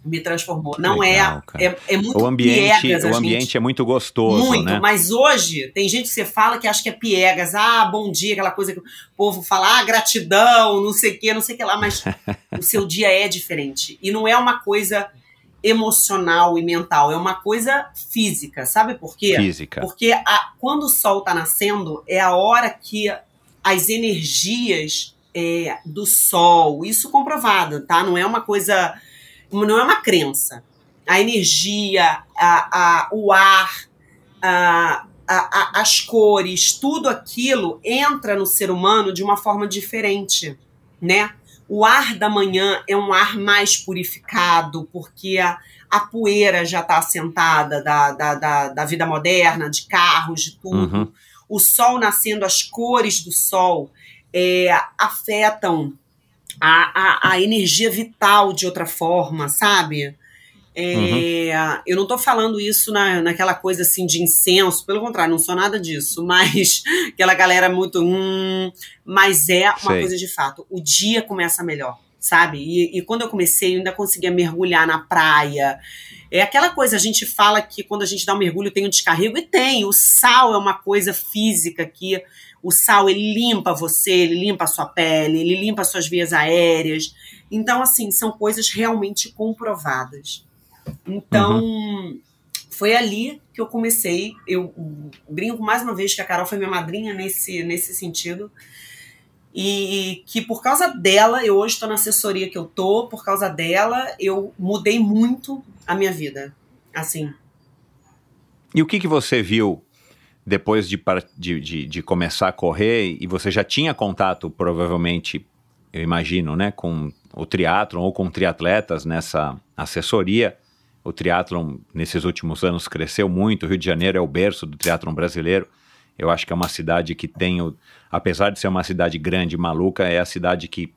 Me transformou. Não Legal, é, é. É muito O ambiente, piegas, o gente. ambiente é muito gostoso, Muito, né? mas hoje tem gente que você fala que acha que é piegas, ah, bom dia, aquela coisa que o povo fala, ah, gratidão, não sei o que, não sei o que lá, mas [LAUGHS] o seu dia é diferente. E não é uma coisa emocional e mental, é uma coisa física, sabe por quê? Física. Porque a- quando o sol está nascendo, é a hora que as energias é, do sol, isso comprovado, tá? Não é uma coisa, não é uma crença. A energia, a, a, o ar, a, a, a- as cores, tudo aquilo entra no ser humano de uma forma diferente, né? O ar da manhã é um ar mais purificado, porque a, a poeira já está assentada da, da, da, da vida moderna, de carros, de tudo. Uhum. O sol nascendo, as cores do sol é, afetam a, a, a energia vital de outra forma, sabe? É, uhum. Eu não tô falando isso na, naquela coisa assim de incenso, pelo contrário, não sou nada disso, [LAUGHS] mas aquela galera muito. Hum, mas é uma Sei. coisa de fato. O dia começa melhor, sabe? E, e, quando eu comecei, eu ainda conseguia mergulhar na praia. É aquela coisa, a gente fala que quando a gente dá um mergulho tem um descarrego, e tem. O sal é uma coisa física que o sal ele limpa você, ele limpa a sua pele, ele limpa as suas vias aéreas. Então, assim, são coisas realmente comprovadas. Então, uhum. foi ali que eu comecei. Eu brinco mais uma vez que a Carol foi minha madrinha nesse, nesse sentido. E que por causa dela, eu hoje estou na assessoria que eu tô, por causa dela, eu mudei muito a minha vida. Assim. E o que, que você viu depois de, de, de, de começar a correr? E você já tinha contato, provavelmente, eu imagino, né, com o triatlon ou com triatletas nessa assessoria. O triatlon nesses últimos anos cresceu muito. O Rio de Janeiro é o berço do triatlon brasileiro. Eu acho que é uma cidade que tem, o, apesar de ser uma cidade grande, maluca, é a cidade que,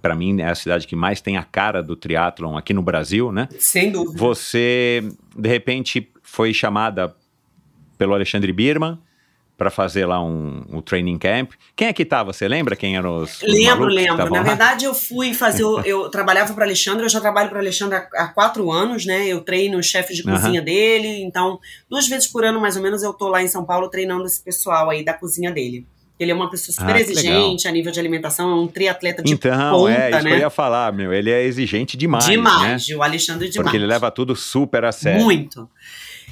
para mim, é a cidade que mais tem a cara do triatlon aqui no Brasil, né? Sem dúvida. Você, de repente, foi chamada pelo Alexandre Birman para fazer lá um, um, training camp. Quem é que estava? Você lembra quem eram os, os Lembro, lembro. Na verdade, eu fui fazer. eu, [LAUGHS] eu trabalhava para Alexandre, eu já trabalho para Alexandre há, há, quatro anos, né? Eu treino o chefe de cozinha dele. Então, duas vezes por ano, mais ou menos, eu tô lá em São Paulo treinando esse pessoal aí da cozinha dele. Ele é uma pessoa super ah, exigente legal. a nível de alimentação, é um triatleta de então, ponta, é, isso né? que eu ia falar, meu. Ele é exigente demais, Demais, né? o Alexandre demais. Porque ele leva tudo super a sério. Muito.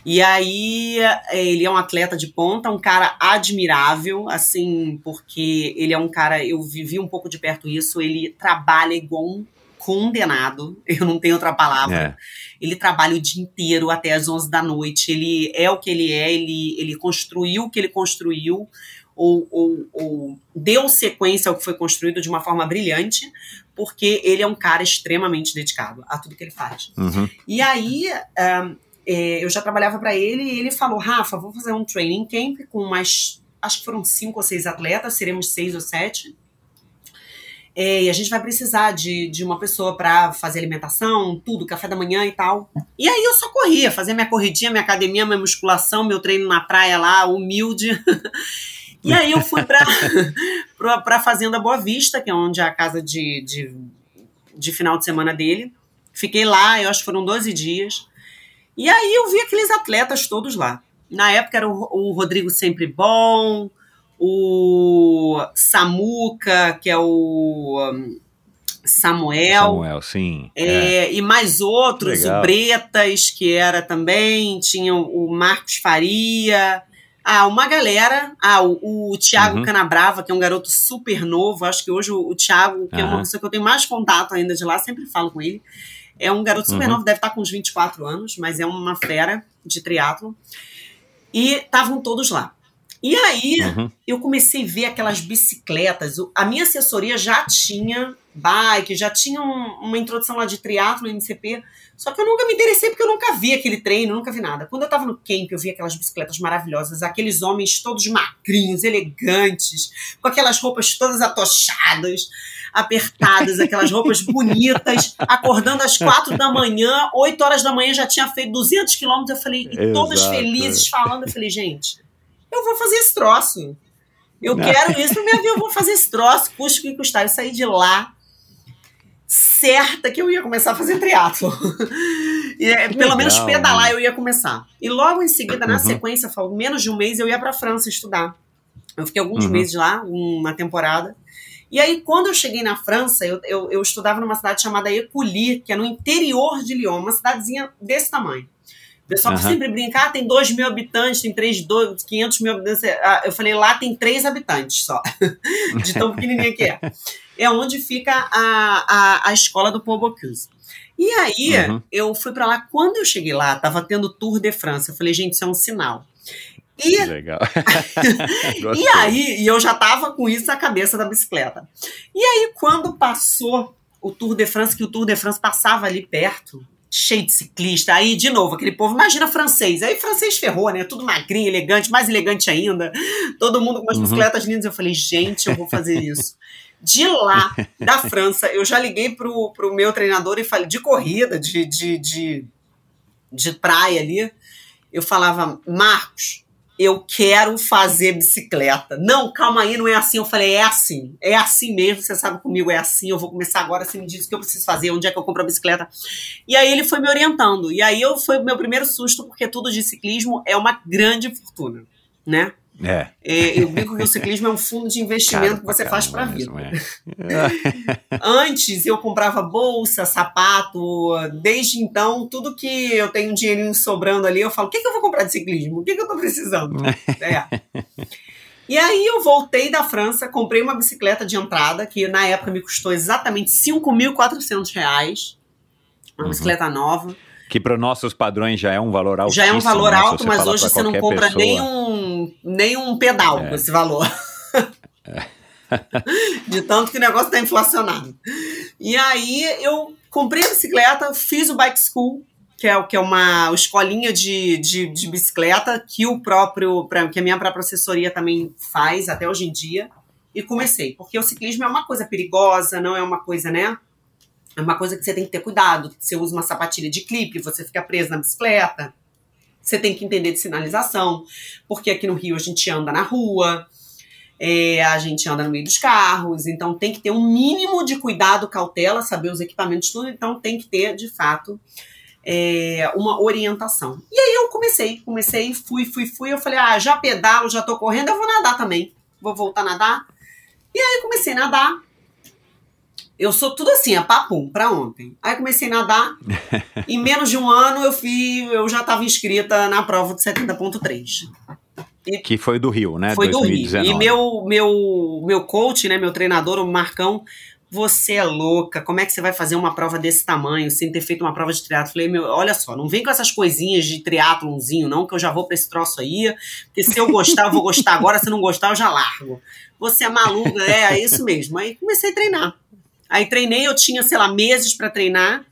E aí ele é um atleta de ponta, um cara admirável, assim, porque ele é um cara, eu vivi um pouco de perto isso, ele trabalha igual um condenado, [LAUGHS] eu não tenho outra palavra. É. Ele trabalha o dia inteiro até as 11 da noite, ele é o que ele é, ele, ele construiu o que ele construiu, ou, ou, ou, deu sequência ao que foi construído de uma forma brilhante, porque ele é um cara extremamente dedicado a tudo que ele faz. Uhum. E aí, um, é, eu já trabalhava para ele e ele falou: Rafa, vou fazer um training camp com mais, acho que foram cinco ou seis atletas, seremos seis ou sete. É, e a gente vai precisar de, de uma pessoa para fazer alimentação, tudo, café da manhã e tal. E aí eu só corria, fazia minha corridinha, minha academia, minha musculação, meu treino na praia lá, humilde. [LAUGHS] e aí eu fui para [LAUGHS] a Fazenda Boa Vista, que é onde é a casa de, de, de final de semana dele. Fiquei lá, eu acho que foram 12 dias. E aí eu vi aqueles atletas todos lá. Na época era o, o Rodrigo Sempre Bom, o Samuca, que é o um, Samuel. Samuel, sim. É, é. E mais outros, Legal. o Bretas, que era também, tinha o Marcos Faria. Ah, uma galera. Ah, o, o Thiago uhum. Canabrava, que é um garoto super novo. Acho que hoje o, o Thiago, que uhum. é uma pessoa que eu tenho mais contato ainda de lá, sempre falo com ele. É um garoto super uhum. novo, deve estar com uns 24 anos, mas é uma fera de triatlo. E estavam todos lá. E aí uhum. eu comecei a ver aquelas bicicletas. A minha assessoria já tinha bike, já tinha um, uma introdução lá de triatlo MCP. Só que eu nunca me interessei porque eu nunca vi aquele treino, nunca vi nada. Quando eu tava no camp, eu vi aquelas bicicletas maravilhosas, aqueles homens todos magrinhos, elegantes, com aquelas roupas todas atochadas apertadas, aquelas roupas bonitas, [LAUGHS] acordando às quatro da manhã, oito horas da manhã já tinha feito 200 quilômetros. Eu falei, e todas felizes falando. Eu falei, gente, eu vou fazer esse troço. Eu Não. quero isso minha vida, eu vou fazer esse troço, custe o que custar. Eu saí de lá certa que eu ia começar a fazer triatlo. [LAUGHS] é, pelo menos pedalar eu ia começar. E logo em seguida, na uhum. sequência, menos de um mês, eu ia para França estudar. Eu fiquei alguns uhum. meses lá, uma temporada. E aí, quando eu cheguei na França, eu, eu, eu estudava numa cidade chamada Écully, que é no interior de Lyon, uma cidadezinha desse tamanho. O pessoal uhum. sempre brincar, ah, tem 2 mil habitantes, tem 3, 2, 500 mil habitantes. Eu falei, lá tem 3 habitantes só, [LAUGHS] de tão pequenininha que é. É onde fica a, a, a escola do Paul Bocuse. E aí, uhum. eu fui para lá. Quando eu cheguei lá, tava tendo Tour de França. Eu falei, gente, isso é um sinal. E, Legal. [LAUGHS] e aí, e eu já tava com isso na cabeça da bicicleta. E aí, quando passou o Tour de France, que o Tour de France passava ali perto, cheio de ciclista, aí de novo, aquele povo, imagina francês, aí francês ferrou, né, tudo magrinho, elegante, mais elegante ainda, todo mundo com umas uhum. bicicletas lindas, eu falei, gente, eu vou fazer isso. De lá, da [LAUGHS] França, eu já liguei pro, pro meu treinador e falei, de corrida, de, de, de, de praia ali, eu falava, Marcos, eu quero fazer bicicleta. Não, calma aí, não é assim. Eu falei, é assim, é assim mesmo, você sabe comigo, é assim, eu vou começar agora, você me diz o que eu preciso fazer, onde é que eu compro a bicicleta. E aí ele foi me orientando. E aí eu foi o meu primeiro susto, porque tudo de ciclismo é uma grande fortuna, né? É. É, eu digo que o ciclismo é um fundo de investimento que você faz para a vida. é. [LAUGHS] [LAUGHS] Antes eu comprava bolsa, sapato, desde então, tudo que eu tenho um dinheirinho sobrando ali, eu falo: o que, que eu vou comprar de ciclismo? O que, que eu tô precisando? [LAUGHS] É. E aí eu voltei da França, comprei uma bicicleta de entrada, que na época me custou exatamente 5.400 reais. Uma Uhum. bicicleta nova. Que para nossos padrões já é um valor alto. Já é um valor alto, mas hoje você não compra pessoa. nem um, nem um pedal É. com esse valor. [LAUGHS] De tanto que o negócio está inflacionado. E aí eu comprei a bicicleta, fiz o bike school, que é, que é uma escolinha de, de, de bicicleta que o próprio, pra- que a minha própria assessoria também faz até hoje em dia. E comecei, porque o ciclismo é uma coisa perigosa, não é uma coisa, né? É uma coisa que você tem que ter cuidado. Você usa uma sapatilha de clipe, você fica preso na bicicleta. Você tem que entender de sinalização, porque aqui no Rio a gente anda na rua, é, a gente anda no meio dos carros, então tem que ter um mínimo de cuidado, cautela, saber os equipamentos, tudo, então tem que ter, de fato, é, uma orientação. E aí eu comecei, comecei, fui, fui, fui, eu falei, ah, já pedalo, já tô correndo, eu vou nadar também, vou voltar a nadar. E aí comecei a nadar, eu sou tudo assim, é papum, pra ontem. Aí comecei a nadar, [LAUGHS] em menos de um ano eu fui, eu já estava inscrita na prova de 70.3. Que foi do Rio, né? Foi do Rio. 2019. E meu, meu, meu coach, né, meu treinador, o Marcão, você é louca, como é que você vai fazer uma prova desse tamanho sem ter feito uma prova de triatlo? Falei, meu, olha só, não vem com essas coisinhas de triatlonzinho, não, que eu já vou pra esse troço aí, porque se eu gostar, eu vou gostar agora, se não gostar, eu já largo. Você é maluca, é, é isso mesmo. Aí comecei a treinar. Aí treinei, eu tinha, sei lá, meses pra treinar.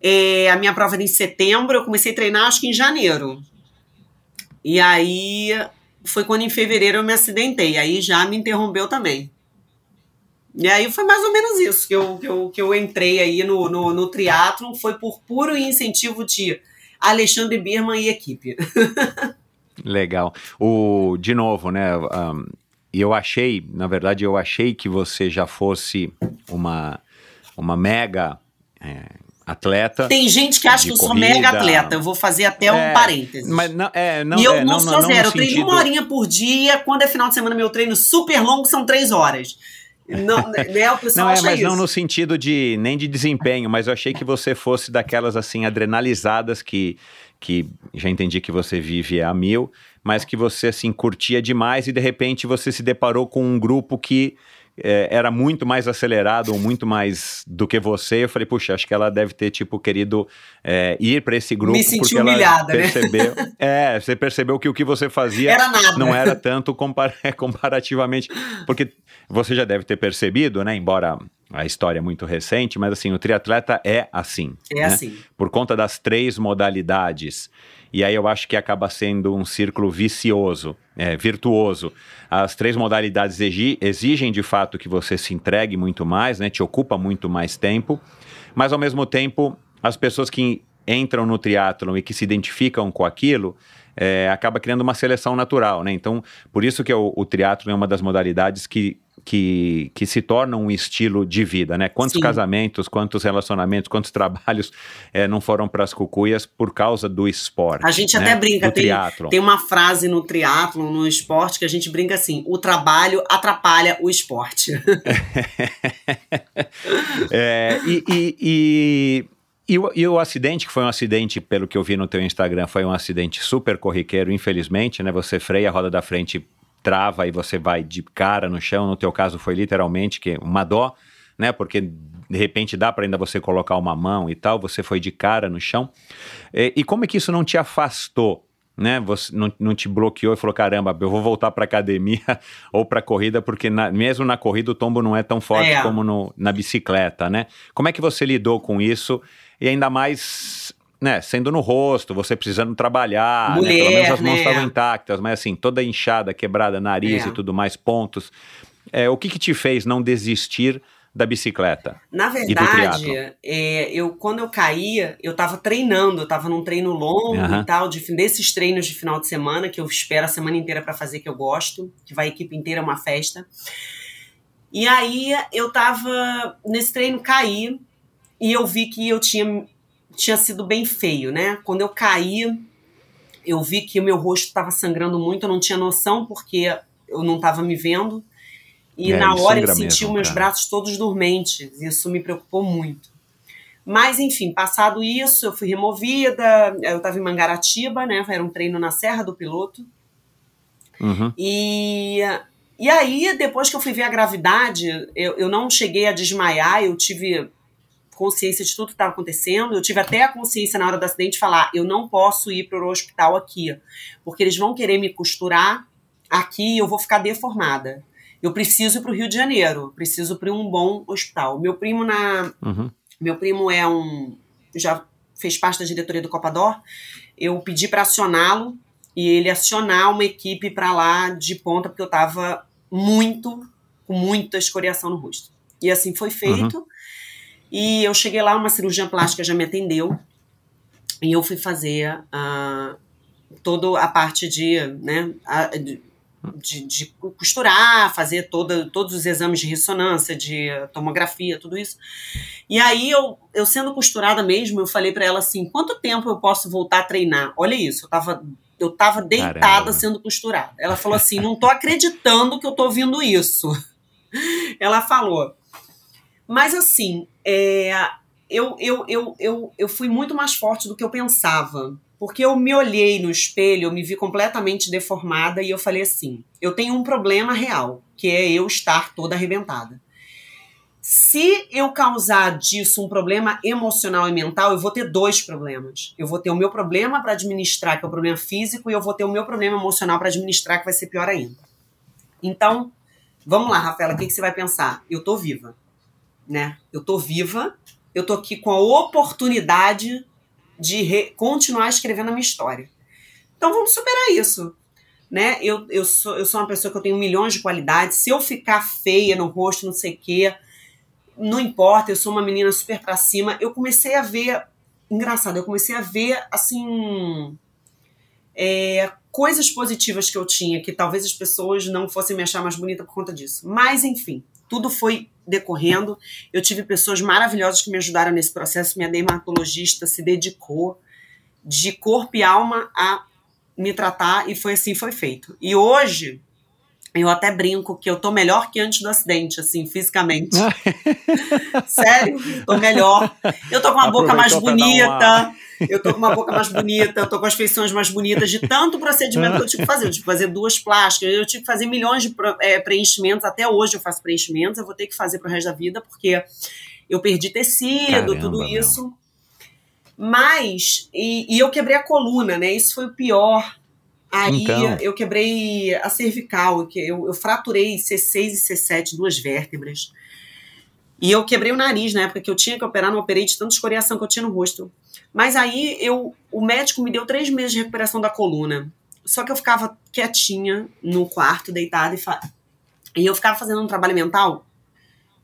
É, a minha prova era em setembro, eu comecei a treinar acho que em janeiro. E aí foi quando em fevereiro eu me acidentei. Aí já me interrompeu também. E aí foi mais ou menos isso que eu, que eu, que eu entrei aí no, no, no. Foi por puro incentivo de Alexandre Birman e equipe. [LAUGHS] Legal. O, de novo, né? um, E eu achei, na verdade, eu achei que você já fosse uma, uma mega é, atleta. Tem gente que acha que eu sou mega atleta. Eu vou fazer até um É, parênteses. Mas não, é, não, e eu é, não, não, sou não, zero. Eu treino sentido- uma horinha por dia. Quando é final de semana, meu treino super longo são três horas. Não, né, [LAUGHS] o pessoal Não, é, mas isso. não no sentido de nem de desempenho, mas eu achei que você fosse daquelas assim adrenalizadas que que já entendi que você vive a mil, mas que você assim curtia demais e de repente você se deparou com um grupo que eh, era muito mais acelerado ou muito mais do que você. Eu falei, puxa, acho que ela deve ter tipo querido eh, ir para esse grupo Me senti porque ela humilhada, né? percebeu. [LAUGHS] é, você percebeu que o que você fazia Era não era tanto compar- [LAUGHS] comparativamente, porque você já deve ter percebido, né? Embora a história é muito recente, mas assim, o triatleta é assim. É né? assim. Por conta das três modalidades. E aí eu acho que acaba sendo um círculo vicioso, é, virtuoso. As três modalidades exi- exigem de fato que você se entregue muito mais, né? Te ocupa muito mais tempo, mas ao mesmo tempo as pessoas que entram no triatlon e que se identificam com aquilo é, acaba criando uma seleção natural, né? Então, por isso que o, o triatlon é uma das modalidades que, que, que se torna um estilo de vida, né? Quantos Sim. casamentos, quantos relacionamentos, quantos trabalhos [LAUGHS] é, não foram para as cucuias por causa do esporte? A gente né? até brinca, do tem, triatlon. tem uma frase no triatlon, no esporte, que a gente brinca assim: o trabalho atrapalha o esporte. [LAUGHS] É, e, e, e, e o, e o acidente, que foi um acidente, pelo que eu vi no teu Instagram, foi um acidente super corriqueiro, infelizmente, né? Você freia a roda da frente, trava e você vai de cara no chão. No teu caso foi literalmente que uma dó, né? Porque de repente dá para ainda você colocar uma mão e tal, você foi de cara no chão. E, e como é que isso não te afastou? Né, você não, não te bloqueou e falou: caramba, eu vou voltar para academia [LAUGHS] ou para corrida, porque na- mesmo na corrida o tombo não é tão forte É. como no- na bicicleta, né? Como é que você lidou com isso? E ainda mais, né, sendo no rosto, você precisando trabalhar, né? Mulher, pelo menos as mãos né? estavam intactas, mas assim, toda inchada, quebrada, nariz É. e tudo mais, pontos. É, o que, que te fez não desistir da bicicleta? Na verdade, é, eu quando eu caía, eu tava treinando, eu tava num treino longo Aham. e tal, de, desses treinos de final de semana, que eu espero a semana inteira pra fazer, que eu gosto, que vai a equipe inteira, é uma festa. E aí eu tava nesse treino, caí, e eu vi que eu tinha, tinha sido bem feio, né? Quando eu caí, eu vi que o meu rosto estava sangrando muito, eu não tinha noção porque eu não estava me vendo. E É, na hora eu senti mesmo, meus cara. braços todos dormentes. Isso me preocupou muito. Mas, enfim, passado isso, eu fui removida. Eu estava em Mangaratiba, né? Era um treino na Serra do Piloto. Uhum. E, e aí, depois que eu fui ver a gravidade, eu, eu não cheguei a desmaiar, eu tive consciência de tudo que estava acontecendo. Eu tive até a consciência na hora do acidente de falar: eu não posso ir para o hospital aqui, porque eles vão querer me costurar aqui e eu vou ficar deformada. Eu preciso ir para o Rio de Janeiro, preciso para um bom hospital. Meu primo na, Uhum. meu primo é um. já fez parte da diretoria do Copador. Eu pedi para acioná-lo e ele acionar uma equipe para lá de ponta, porque eu tava muito, com muita escoriação no rosto. E assim foi feito. E eu cheguei lá, uma cirurgia plástica já me atendeu. E eu fui fazer ah, toda a parte de, né, a- de, de- de costurar, fazer toda, todos os exames de ressonância, de tomografia, tudo isso. E aí, eu, eu sendo costurada mesmo, eu falei pra ela assim: quanto tempo eu posso voltar a treinar? Olha isso, eu tava, eu tava deitada Caramba. sendo costurada. Ela falou assim: não tô acreditando que eu tô ouvindo isso. [LAUGHS] Ela falou. Mas assim, é, eu, eu, eu, eu, eu fui muito mais forte do que eu pensava. Porque eu me olhei no espelho, eu me vi completamente deformada e eu falei assim: eu tenho um problema real, que é eu estar toda arrebentada. Se eu causar disso um problema emocional e mental, eu vou ter dois problemas. Eu vou ter o meu problema para administrar, que é o problema físico, e eu vou ter o meu problema emocional para administrar, que vai ser pior ainda. Então, vamos lá, Rafaela, o que, que você vai pensar? Eu tô viva, né? Eu tô viva, eu tô aqui com a oportunidade de continuar escrevendo a minha história. Então, vamos superar isso. Né? Eu, eu, sou, eu sou uma pessoa que eu tenho milhões de qualidades. Se eu ficar feia no rosto, não sei o quê, não importa, eu sou uma menina super pra cima. Eu comecei a ver, engraçado, eu comecei a ver, assim, é, coisas positivas que eu tinha, que talvez as pessoas não fossem me achar mais bonita por conta disso. Mas, enfim, tudo foi decorrendo. Eu tive pessoas maravilhosas que me ajudaram nesse processo. Minha dermatologista se dedicou de corpo e alma a me tratar e foi assim, foi feito. E hoje, eu até brinco que eu tô melhor que antes do acidente, assim, fisicamente. [LAUGHS] Sério, tô melhor. Eu tô com uma boca mais Aproveitou pra dar bonita. Eu tô com uma boca mais bonita, eu tô com as feições mais bonitas de tanto procedimento que eu tive que fazer. Eu tive que fazer duas plásticas, eu tive que fazer milhões de é, preenchimentos. Até hoje eu faço preenchimentos, eu vou ter que fazer pro resto da vida, porque eu perdi tecido, Caramba, tudo meu. isso. Mas, e, e eu quebrei a coluna, né? Isso foi o pior. Aí Então. eu quebrei a cervical, eu, eu fraturei C6 e C7, duas vértebras. E eu quebrei o nariz na época que eu tinha que operar, não operei de tanta escoriação que eu tinha no rosto. Mas aí eu, o médico me deu três meses de recuperação da coluna. Só que eu ficava quietinha no quarto, deitada, e, fa... e eu ficava fazendo um trabalho mental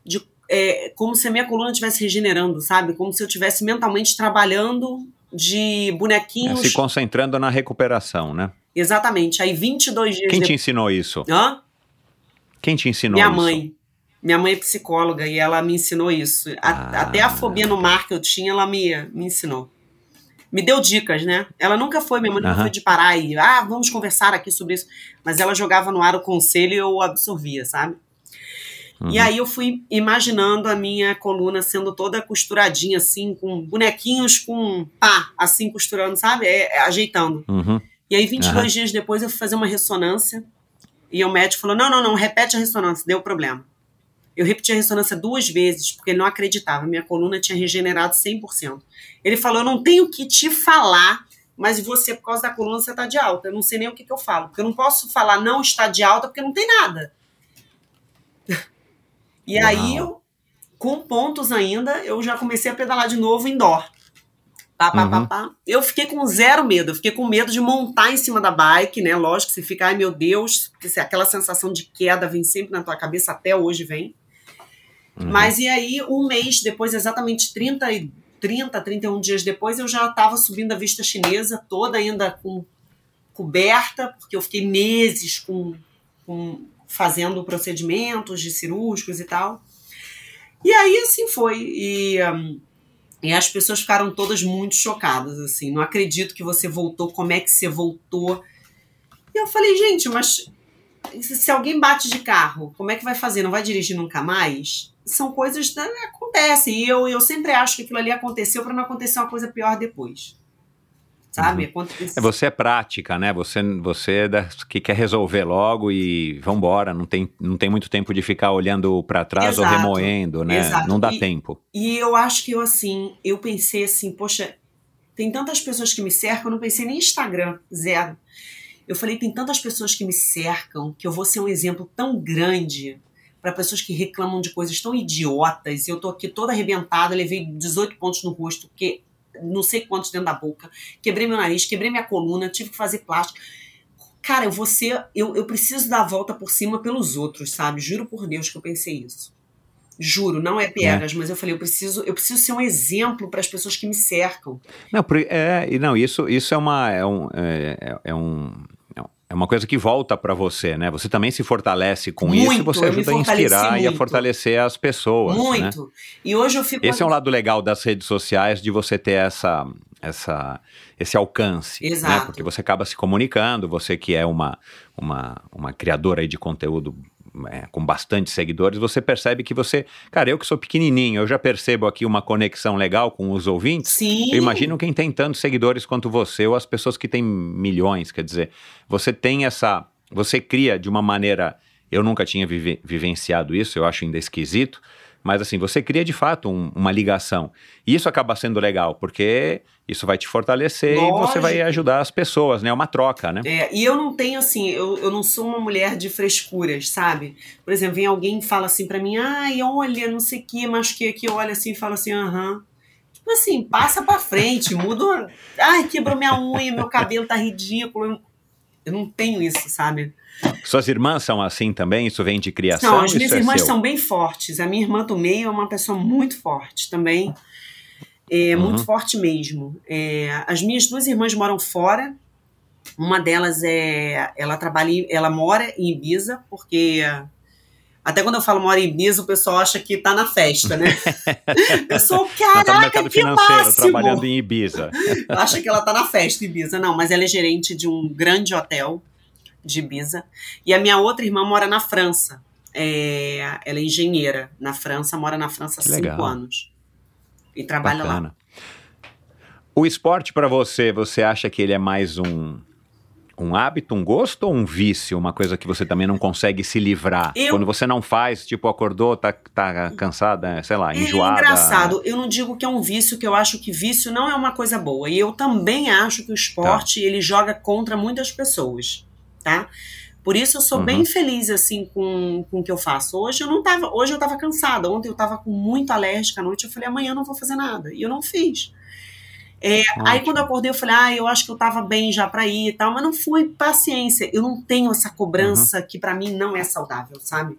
de é, como se a minha coluna estivesse regenerando, sabe? Como se eu estivesse mentalmente trabalhando de É, bonequinhos. se concentrando na recuperação, né? Exatamente. Aí 22 dias Quem te depois. ensinou isso? Hã? Quem te ensinou Minha isso? mãe. Minha mãe é psicóloga e ela me ensinou isso. A- Ah. Até a fobia no mar que eu tinha, ela me, me ensinou. Me deu dicas, né? Ela nunca foi, minha mãe nunca Aham. foi de parar e, ah, vamos conversar aqui sobre isso. Mas ela jogava no ar o conselho e eu absorvia, sabe? Uhum. E aí eu fui imaginando a minha coluna sendo toda costuradinha, assim, com bonequinhos com pá, assim, costurando, sabe? É, é, ajeitando. Uhum. E aí, 22 Aham. dias depois, eu fui fazer uma ressonância. E o médico falou: não, não, não, repete a ressonância, deu problema. Eu repeti a ressonância duas vezes, porque ele não acreditava. Minha coluna tinha regenerado 100%. Ele falou: eu não tenho que te falar, mas você, por causa da coluna, você está de alta. Eu não sei nem o que, que eu falo. Porque eu não posso falar não está de alta, porque não tem nada. [LAUGHS] E aí, Uau. eu, com pontos ainda, eu já comecei a pedalar de novo indoor. Pá, pá, pá, Uhum. pá. Eu fiquei com zero medo, eu fiquei com medo de montar em cima da bike, né? Lógico, você fica, ai meu Deus, aquela sensação de queda vem sempre na tua cabeça, até hoje vem. Uhum. Mas e aí, um mês depois, exatamente 30, e- 30 31 dias depois, eu já estava subindo a vista chinesa, toda ainda com coberta, porque eu fiquei meses com, com- fazendo procedimentos de cirúrgicos e tal. E aí, assim foi. E, hum, e as pessoas ficaram todas muito chocadas, assim. Não acredito que você voltou, como é que você voltou? E eu falei, gente, mas se alguém bate de carro, como é que vai fazer? Não vai dirigir nunca mais? São coisas que acontecem. E eu, eu sempre acho que aquilo ali aconteceu para não acontecer uma coisa pior depois. Sabe? Acontece- É, você é prática, né? Você, você é das que quer resolver logo e vambora. Não tem, não tem muito tempo de ficar olhando pra trás ou Exato, remoendo, né? exato. Não dá E- tempo. E eu acho que eu, assim, eu pensei assim, poxa, tem tantas pessoas que me cercam, eu não pensei nem em Instagram, zero. Eu falei, tem tantas pessoas que me cercam que eu vou ser um exemplo tão grande para pessoas que reclamam de coisas tão idiotas. Eu tô aqui toda arrebentada, levei 18 pontos no rosto, porque não sei quantos dentro da boca, quebrei meu nariz, quebrei minha coluna, tive que fazer plástico. Cara, eu vou ser, eu, eu preciso dar a volta por cima pelos outros, sabe? Juro por Deus que eu pensei isso. Juro, não é piegas, mas eu falei, eu preciso, eu preciso ser um exemplo para as pessoas que me cercam. Não, é, não, isso, isso é uma é um, é, é- é um é uma coisa que volta pra você, né? Você também se fortalece com isso e Muito, você ajuda a inspirar e a muito. fortalecer as pessoas, né? Muito. E hoje eu fico. Esse é um lado legal das redes sociais de você ter essa, essa, esse alcance, né? Exato. Porque você acaba se comunicando, você que é uma, uma, uma criadora aí de conteúdo é, com bastante seguidores, você percebe que você, cara, eu que sou pequenininho, eu já percebo aqui uma conexão legal com os ouvintes. Sim. Eu imagino quem tem tantos seguidores quanto você ou as pessoas que têm milhões, quer dizer, você tem essa, você cria de uma maneira, eu nunca tinha vive- vivenciado isso, eu acho ainda esquisito, mas assim, você cria de fato um- uma ligação. E isso acaba sendo legal, porque isso vai te fortalecer e você vai Lógico. ajudar as pessoas, né? É uma troca, né? É, e eu não tenho assim, eu, eu não sou uma mulher de frescuras, sabe? Por exemplo, vem alguém e fala assim pra mim, ai, olha, não sei o que, machuquei aqui, olha assim e fala assim, aham. Tipo assim, passa pra frente, muda. Ai, quebrou minha unha, meu cabelo tá ridículo. Eu- não tenho isso, sabe? Suas irmãs são assim também? Isso vem de criação? Não, as minhas é irmãs seu? são bem fortes. A minha irmã do meio é uma pessoa muito forte também. É, Uhum. Muito forte mesmo. É, as minhas duas irmãs moram fora. Uma delas é. Ela trabalha, em- ela mora em Ibiza, porque. Até quando eu falo mora em Ibiza, o pessoal acha que tá na festa, né? [LAUGHS] Eu sou, Ela tá no caraca, mercado que financeiro, máximo! trabalhando em Ibiza. [LAUGHS] acha que ela tá na festa em Ibiza. Não, mas ela é gerente de um grande hotel de Ibiza. E a minha outra irmã mora na França. É, ela é engenheira na França, mora na França há Que cinco legal. anos. E trabalha lá. Bacana. O esporte pra você, você acha que ele é mais um um hábito, um gosto ou um vício, uma coisa que você também não consegue se livrar? Eu- Quando você não faz, tipo, acordou, tá, tá cansada, sei lá, É enjoada. engraçado, eu não digo que é um vício, que eu acho que vício não é uma coisa boa. E eu também acho que o esporte, ele joga contra muitas pessoas, tá? Por isso eu sou Uhum. bem feliz, assim, com, com o que eu faço. Hoje eu não tava, hoje eu tava cansada. Ontem eu tava com muito alérgica à noite, eu falei, amanhã eu não vou fazer nada. E eu não fiz. É, aí quando eu acordei, eu falei, ah, eu acho que eu tava bem já pra ir e tal, mas não foi paciência. Eu não tenho essa cobrança que pra mim não é saudável, sabe?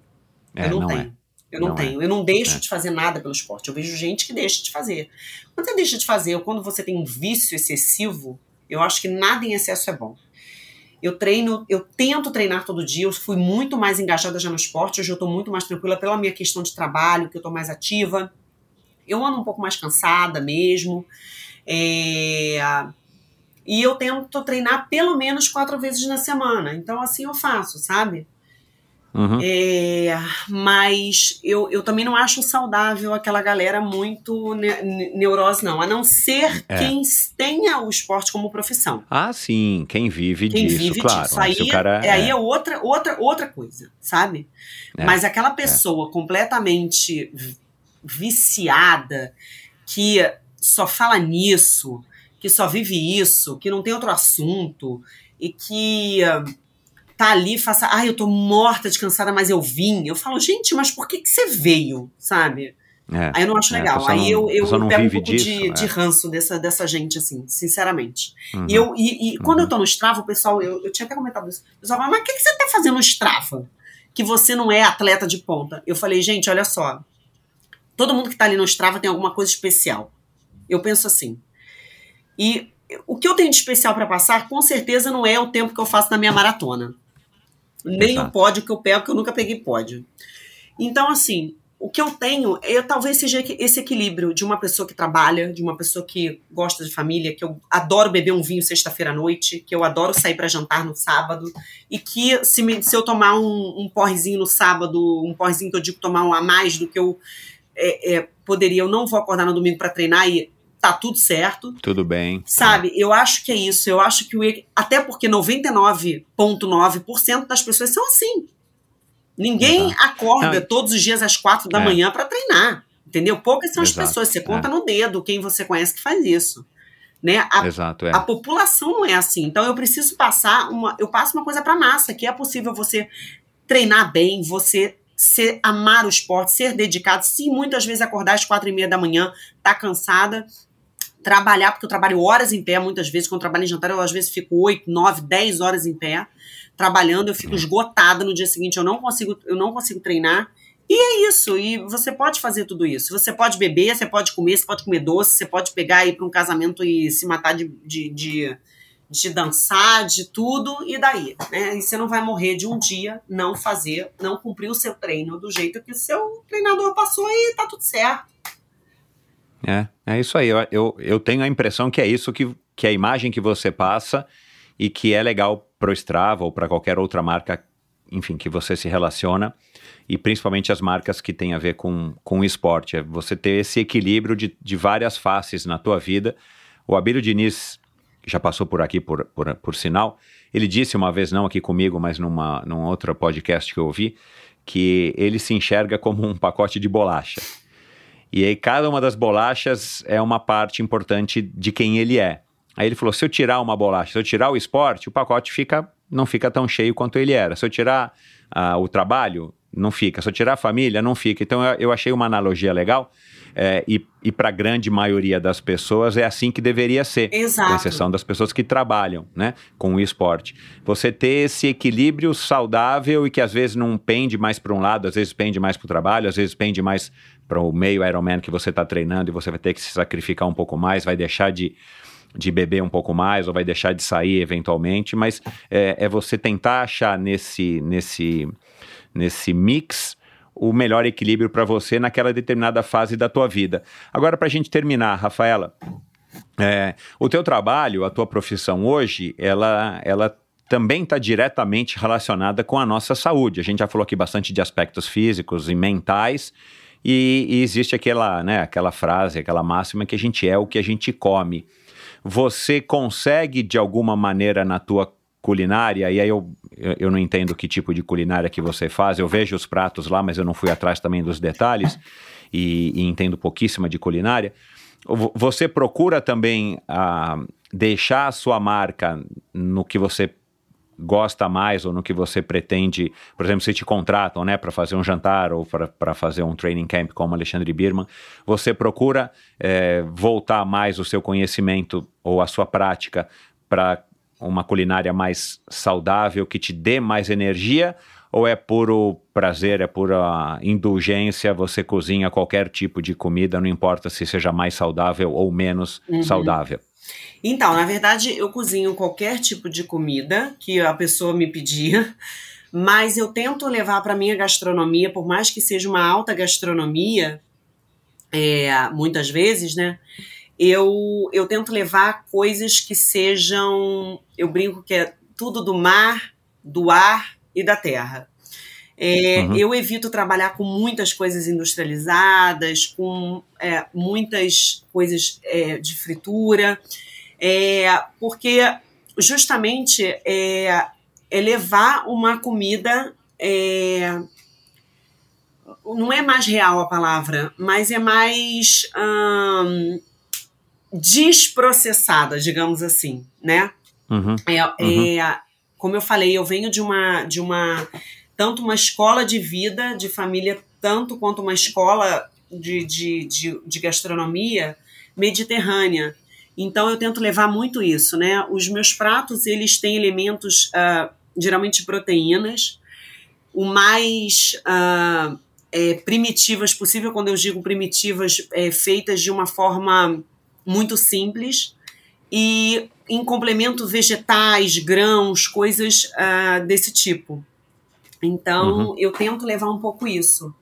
É, eu não, não é. tenho. Eu não, Não é. tenho. Eu não deixo É. de fazer nada pelo esporte. Eu vejo gente que deixa de fazer. Quando você deixa de fazer, ou quando você tem um vício excessivo, eu acho que nada em excesso é bom. Eu treino, eu tento treinar todo dia. Eu fui muito mais engajada já no esporte. Hoje eu tô muito mais tranquila pela minha questão de trabalho, que eu tô mais ativa. Eu ando um pouco mais cansada mesmo. É, E eu tento treinar pelo menos quatro vezes na semana. Então, assim eu faço, sabe? Uhum. É, mas eu, eu também não acho saudável aquela galera muito ne ne- neurose, não. A não ser É. quem tenha o esporte como profissão. Ah, sim, quem vive Quem disso, vive claro. disso. Aí, cara é, aí é outra, outra, outra coisa, sabe? É, Mas aquela pessoa completamente vi- viciada, que só fala nisso, que só vive isso, que não tem outro assunto, e que tá ali, faça, ai, eu tô morta de cansada, mas eu vim. Eu falo, gente, mas por que, que você veio, sabe? É, Aí eu não acho é, legal. Aí não- eu, eu pego um pouco disso, de, é. de ranço dessa, dessa gente, assim, sinceramente. Uhum. E, eu, e, e quando eu tô no Strava, o pessoal, eu, eu tinha até comentado isso, o pessoal fala, mas o que, que você tá fazendo no Strava? Que você não é atleta de ponta. Eu falei, gente, olha só. Todo mundo que tá ali no Strava tem alguma coisa especial. Eu penso assim. E o que eu tenho de especial para passar, com certeza não é o tempo que eu faço na minha maratona. Nem Exato. o pódio que eu pego, que eu nunca peguei pódio. Então, assim, o que eu tenho é talvez seja esse equilíbrio de uma pessoa que trabalha, de uma pessoa que gosta de família, que eu adoro beber um vinho sexta-feira à noite, que eu adoro sair para jantar no sábado, e que se, me- se eu tomar um, um porrezinho no sábado, um porrezinho que eu digo tomar um a mais do que eu é, é, poderia, eu não vou acordar no domingo para treinar e tá tudo certo. Tudo bem. Sabe, eu acho que é isso. Eu acho que o. Até porque 99,9% das pessoas são assim. Ninguém Exato. acorda Não, todos os dias às quatro da É. manhã para treinar. Entendeu? Poucas são as Exato, pessoas. Você é. conta no dedo quem você conhece que faz isso. Né? A, Exato, é. a população não é assim. Então eu preciso passar uma. Eu passo uma coisa para massa, que é possível você treinar bem, você ser, amar o esporte, ser dedicado, sim, muitas vezes acordar às quatro e meia da manhã, tá cansada, trabalhar, porque eu trabalho horas em pé, muitas vezes, quando eu trabalho em jantar, eu às vezes fico oito, nove, dez horas em pé, trabalhando, eu fico esgotada no dia seguinte, eu não consigo, eu não consigo treinar. E é isso, e você pode fazer tudo isso. Você pode beber, você pode comer, você pode comer doce, você pode pegar e ir para um casamento e se matar de, de, de, de dançar, de tudo, e daí? Né? E você não vai morrer de um dia não fazer, não cumprir o seu treino do jeito que o seu treinador passou e tá tudo certo. É, é isso aí. Eu, eu, eu tenho a impressão que é isso que, que é a imagem que você passa e que é legal pro Strava ou para qualquer outra marca, enfim, que você se relaciona e principalmente as marcas que têm a ver com, com esporte. É você ter esse equilíbrio de, de várias faces na tua vida. O Abílio Diniz, que já passou por aqui por, por, por sinal, ele disse uma vez, não aqui comigo, mas numa, num outro podcast que eu ouvi, que ele se enxerga como um pacote de bolacha. E aí cada uma das bolachas é uma parte importante de quem ele é. Aí ele falou: se eu tirar uma bolacha, se eu tirar o esporte, o pacote fica não fica tão cheio quanto ele era. Se eu tirar ah, o trabalho, não fica. Se eu tirar a família, não fica. Então eu, eu achei uma analogia legal. é, e e para a grande maioria das pessoas é assim que deveria ser. Exato. Com exceção das pessoas que trabalham né, com o esporte. Você ter esse equilíbrio saudável e que às vezes não pende mais para um lado, às vezes pende mais para o trabalho, às vezes pende mais para o meio Ironman que você está treinando e você vai ter que se sacrificar um pouco mais, vai deixar de, de beber um pouco mais ou vai deixar de sair eventualmente, mas é, é você tentar achar nesse, nesse, nesse mix o melhor equilíbrio para você naquela determinada fase da tua vida. Agora, para a gente terminar, Rafaela, é, o teu trabalho, a tua profissão hoje, ela, ela também está diretamente relacionada com a nossa saúde. A gente já falou aqui bastante de aspectos físicos e mentais, e, e existe aquela, né, aquela frase, aquela máxima que a gente é o que a gente come. Você consegue, de alguma maneira, na tua culinária, e aí eu, eu, não entendo que tipo de culinária que você faz, eu vejo os pratos lá, mas eu não fui atrás também dos detalhes, [LAUGHS] e, e entendo pouquíssima de culinária. Vo- Você procura também ah, deixar a sua marca no que você gosta mais ou no que você pretende, por exemplo, se te contratam, né, para fazer um jantar ou para fazer um training camp como Alexandre Birman, você procura eh, voltar mais o seu conhecimento ou a sua prática para uma culinária mais saudável que te dê mais energia ou é puro prazer, é pura indulgência, você cozinha qualquer tipo de comida, não importa se seja mais saudável ou menos Uhum. saudável. Então, na verdade, eu cozinho qualquer tipo de comida que a pessoa me pedir, [LAUGHS] mas eu tento levar para minha gastronomia, por mais que seja uma alta gastronomia, é, muitas vezes, né? Eu, eu tento levar coisas que sejam, eu brinco que é tudo do mar, do ar e da terra. É, Uhum. Eu evito trabalhar com muitas coisas industrializadas, com é, muitas coisas é, de fritura, é, porque justamente é, é levar uma comida. é, não é mais real a palavra, mas é mais hum, desprocessada, digamos assim, né? Uhum. É, Uhum. é, como eu falei, eu venho de uma, de uma tanto uma escola de vida, de família, tanto quanto uma escola de, de, de, de gastronomia mediterrânea. Então eu tento levar muito isso, né? Os meus pratos eles têm elementos uh, geralmente proteínas, o mais uh, é, primitivas possível. Quando eu digo primitivas, é, feitas de uma forma muito simples e em complemento vegetais, grãos, coisas uh, desse tipo. Então, uhum. eu tento levar um pouco isso.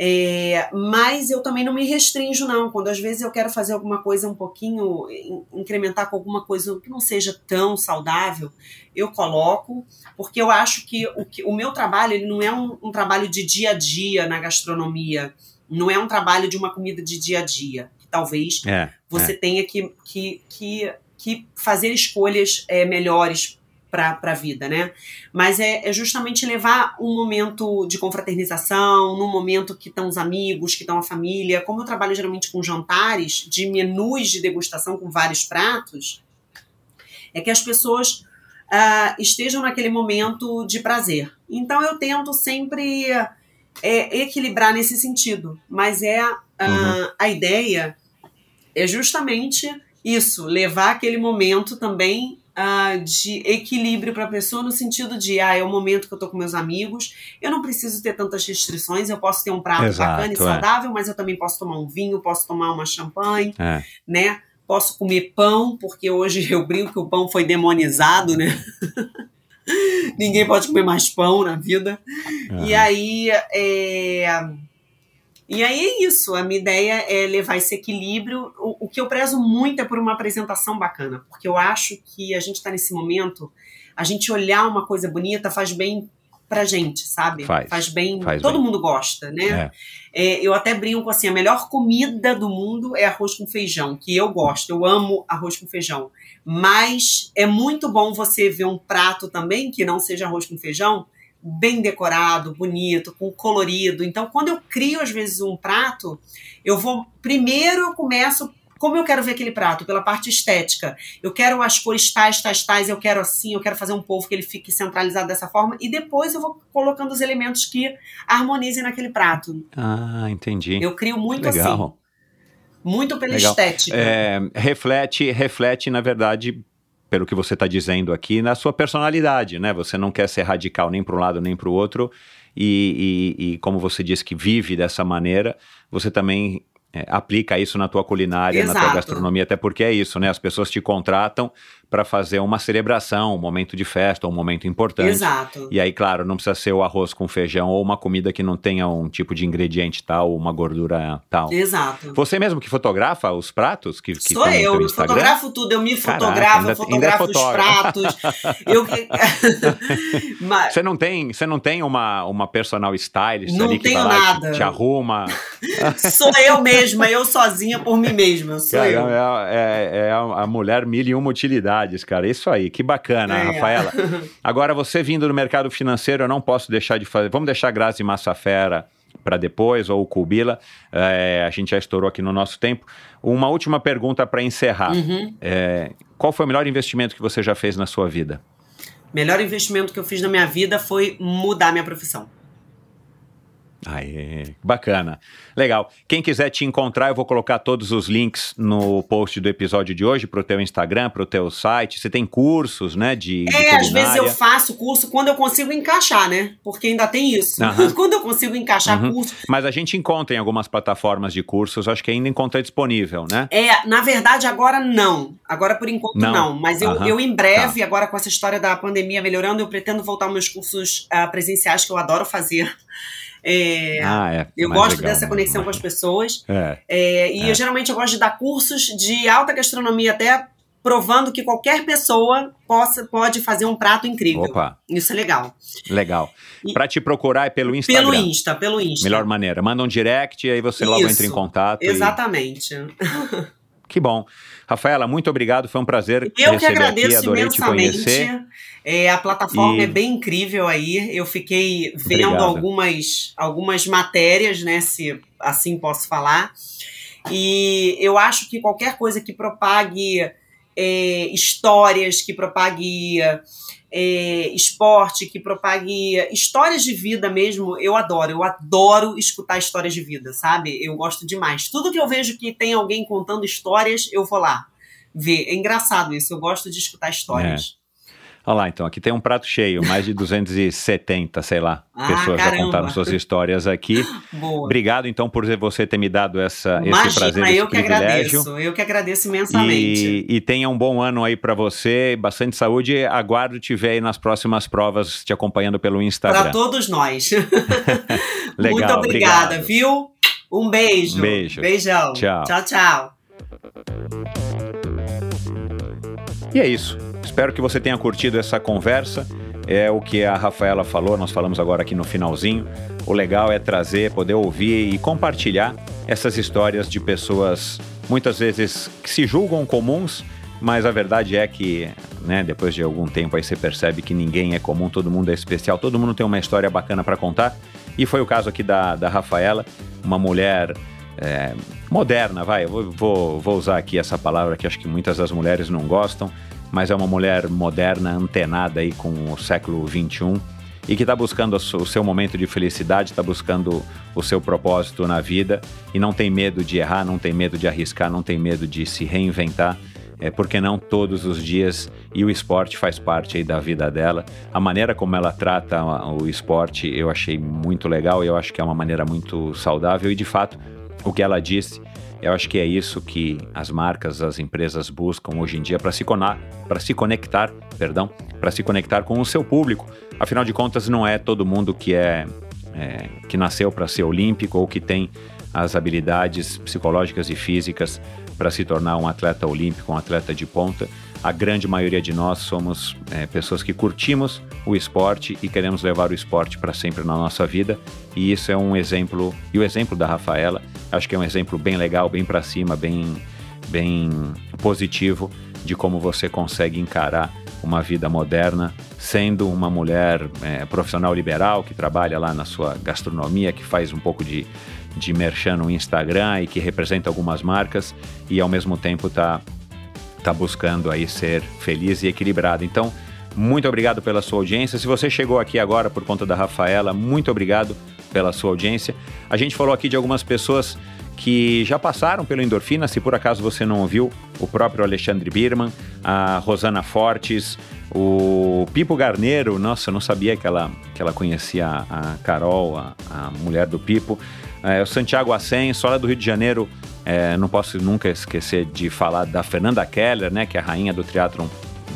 É, mas eu também não me restrinjo, não. Quando às vezes eu quero fazer alguma coisa um pouquinho, incrementar com alguma coisa que não seja tão saudável, eu coloco, porque eu acho que o, que, o meu trabalho ele não é um, um trabalho de dia a dia na gastronomia, não é um trabalho de uma comida de dia a dia. Que talvez é, você é. tenha que, que, que, que fazer escolhas é, melhores para a vida, né? Mas é, é, justamente levar um momento de confraternização, num momento que estão os amigos, que estão a família. Como eu trabalho geralmente com jantares, de menus de degustação com vários pratos, é que as pessoas uh, estejam naquele momento de prazer. Então eu tento sempre é, equilibrar nesse sentido, mas é uh, uhum. a ideia é justamente isso, levar aquele momento também uh, de equilíbrio para a pessoa no sentido de, ah, é o momento que eu estou com meus amigos, eu não preciso ter tantas restrições, eu posso ter um prato Exato, bacana e é. saudável, mas eu também posso tomar um vinho, posso tomar uma champanhe, é. né? Posso comer pão, porque hoje [LAUGHS] eu brinco que o pão foi demonizado, né? [LAUGHS] Ninguém pode comer mais pão na vida. E aí, é e aí é isso, a minha ideia é levar esse equilíbrio. O, o que eu prezo muito é por uma apresentação bacana, porque eu acho que a gente está nesse momento, a gente olhar uma coisa bonita faz bem pra gente, sabe? Faz, faz bem, faz todo bem. mundo gosta, né? É. É, eu até brinco assim, a melhor comida do mundo é arroz com feijão, que eu gosto, eu amo arroz com feijão. Mas é muito bom você ver um prato também que não seja arroz com feijão, bem decorado, bonito, com colorido. Então, quando eu crio às vezes um prato, eu vou primeiro eu começo como eu quero ver aquele prato? Pela parte estética. Eu quero as cores tais, tais, tais, eu quero assim, eu quero fazer um povo que ele fique centralizado dessa forma, e depois eu vou colocando os elementos que harmonizem naquele prato. Ah, entendi. Eu crio muito Legal. assim. Muito pela Legal. estética. É, reflete, reflete, na verdade, pelo que você está dizendo aqui, na sua personalidade, né? Você não quer ser radical nem para um lado nem para o outro, e, e, e, como você disse que vive dessa maneira, você também é, aplica isso na tua culinária, Exato. na tua gastronomia, até porque é isso, né? As pessoas te contratam para fazer uma celebração, um momento de festa, um momento importante. Exato. E aí, claro, não precisa ser o arroz com feijão ou uma comida que não tenha um tipo de ingrediente tal, uma gordura tal. Exato. Você mesmo que fotografa os pratos? Que, que Sou eu, eu fotografo tudo, eu me fotografo, Caraca, fotografo ainda, ainda é os pratos. eu... [LAUGHS] Mas... Você não tem, você não tem uma, uma personal stylist não ali que tenho nada. te, te arruma? [LAUGHS] sou eu mesma, eu sozinha por mim mesma, sou Cara, eu. É, é, é a mulher mil e uma utilidade cara. Isso aí, que bacana, é. Rafaela. [LAUGHS] Agora, você vindo do mercado financeiro, eu não posso deixar de fazer. Vamos deixar Grazi Massafera para depois, ou o Cubila. É, a gente já estourou aqui no nosso tempo. Uma última pergunta para encerrar. Uhum. É, qual foi o melhor investimento que você já fez na sua vida? Melhor investimento que eu fiz na minha vida foi mudar minha profissão. Aê, bacana. Legal. Quem quiser te encontrar, eu vou colocar todos os links no post do episódio de hoje para o teu Instagram, para o teu site. Você tem cursos, né? De, é, de às vezes eu faço curso quando eu consigo encaixar, né? Porque ainda tem isso. Uhum. [LAUGHS] quando eu consigo encaixar uhum. curso. Mas a gente encontra em algumas plataformas de cursos, acho que ainda encontra disponível, né? É, na verdade, agora não. Agora, por enquanto, não. não. Mas eu, uhum. eu em breve, tá. agora com essa história da pandemia melhorando, eu pretendo voltar aos meus cursos uh, presenciais que eu adoro fazer. É, ah, é. Eu gosto legal, dessa conexão com as pessoas. É, é, e é. eu geralmente eu gosto de dar cursos de alta gastronomia, até provando que qualquer pessoa possa, pode fazer um prato incrível. Opa. Isso é legal. Legal. Para te procurar é pelo Instagram. Pelo Insta, pelo Insta. Melhor maneira. Manda um direct e aí você logo Isso, entra em contato. Exatamente. E... Que bom. Rafaela, muito obrigado. Foi um prazer Eu que aqui. agradeço Adorei imensamente. te conhecer. É, a plataforma E- é bem incrível aí. Eu fiquei vendo Obrigado. algumas, algumas matérias, né? Se assim posso falar. E eu acho que qualquer coisa que propague é, histórias que propague é, esporte que propague histórias de vida mesmo, eu adoro. Eu adoro escutar histórias de vida, sabe? Eu gosto demais. Tudo que eu vejo que tem alguém contando histórias, eu vou lá ver. É engraçado isso, eu gosto de escutar histórias. Olha lá, então, aqui tem um prato cheio, mais de 270, sei lá, ah, pessoas caramba. já contaram suas histórias aqui. Boa. Obrigado, então, por você ter me dado essa, Imagina, esse prazer, esse eu privilégio. que agradeço, eu que agradeço imensamente. E, e tenha um bom ano aí para você, bastante saúde. Aguardo te ver aí nas próximas provas, te acompanhando pelo Instagram. Para todos nós. [LAUGHS] Legal, Muito obrigada, obrigado. viu? Um beijo. Beijo. Beijão. Tchau. Tchau, tchau. E é isso. Espero que você tenha curtido essa conversa. É o que a Rafaela falou, nós falamos agora aqui no finalzinho. O legal é trazer, poder ouvir e compartilhar essas histórias de pessoas muitas vezes que se julgam comuns, mas a verdade é que, né, depois de algum tempo aí você percebe que ninguém é comum, todo mundo é especial, todo mundo tem uma história bacana para contar. E foi o caso aqui da, da Rafaela, uma mulher é, moderna, vai, vou, vou, vou usar aqui essa palavra que acho que muitas das mulheres não gostam, mas é uma mulher moderna, antenada aí com o século 21 e que está buscando o seu momento de felicidade, está buscando o seu propósito na vida e não tem medo de errar, não tem medo de arriscar, não tem medo de se reinventar. É, porque não todos os dias e o esporte faz parte aí da vida dela. A maneira como ela trata o esporte eu achei muito legal e eu acho que é uma maneira muito saudável e de fato o que ela disse eu acho que é isso que as marcas, as empresas buscam hoje em dia para se, se conectar, perdão, para se conectar com o seu público. Afinal de contas, não é todo mundo que é, é que nasceu para ser olímpico ou que tem as habilidades psicológicas e físicas para se tornar um atleta olímpico, um atleta de ponta a grande maioria de nós somos é, pessoas que curtimos o esporte e queremos levar o esporte para sempre na nossa vida. E isso é um exemplo, e o exemplo da Rafaela, acho que é um exemplo bem legal, bem para cima, bem, bem positivo de como você consegue encarar uma vida moderna, sendo uma mulher é, profissional liberal que trabalha lá na sua gastronomia, que faz um pouco de, de merchan no Instagram e que representa algumas marcas e ao mesmo tempo está está buscando aí ser feliz e equilibrado. Então, muito obrigado pela sua audiência. Se você chegou aqui agora por conta da Rafaela, muito obrigado pela sua audiência. A gente falou aqui de algumas pessoas que já passaram pelo Endorfina, se por acaso você não ouviu, o próprio Alexandre Birman, a Rosana Fortes, o Pipo Garneiro, nossa, eu não sabia que ela, que ela conhecia a Carol, a, a mulher do Pipo, é, o Santiago Assen, só do Rio de Janeiro, é, não posso nunca esquecer de falar da Fernanda Keller, né, que é a rainha do triatlon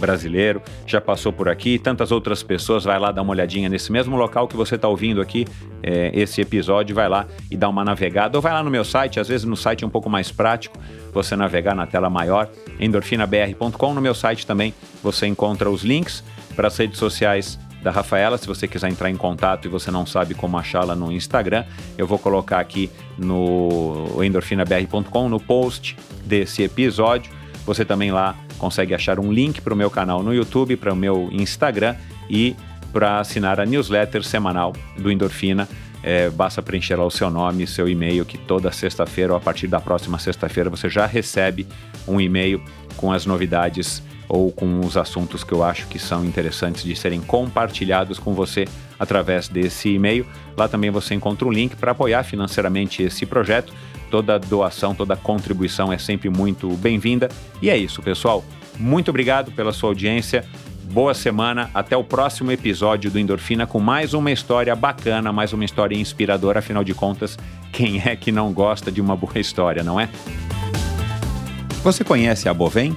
brasileiro, já passou por aqui, tantas outras pessoas, vai lá dar uma olhadinha nesse mesmo local que você está ouvindo aqui, é, esse episódio, vai lá e dá uma navegada, ou vai lá no meu site, às vezes no site é um pouco mais prático, você navegar na tela maior, endorfinabr.com, no meu site também você encontra os links para as redes sociais da Rafaela. Se você quiser entrar em contato e você não sabe como achá-la no Instagram, eu vou colocar aqui no endorfinabr.com no post desse episódio. Você também lá consegue achar um link para o meu canal no YouTube, para o meu Instagram e para assinar a newsletter semanal do Endorfina. É, basta preencher lá o seu nome seu e-mail, que toda sexta-feira ou a partir da próxima sexta-feira você já recebe um e-mail com as novidades ou com os assuntos que eu acho que são interessantes de serem compartilhados com você através desse e-mail. Lá também você encontra um link para apoiar financeiramente esse projeto. Toda doação, toda contribuição é sempre muito bem-vinda. E é isso, pessoal. Muito obrigado pela sua audiência. Boa semana, até o próximo episódio do Endorfina com mais uma história bacana, mais uma história inspiradora. Afinal de contas, quem é que não gosta de uma boa história, não é? Você conhece a Bovem?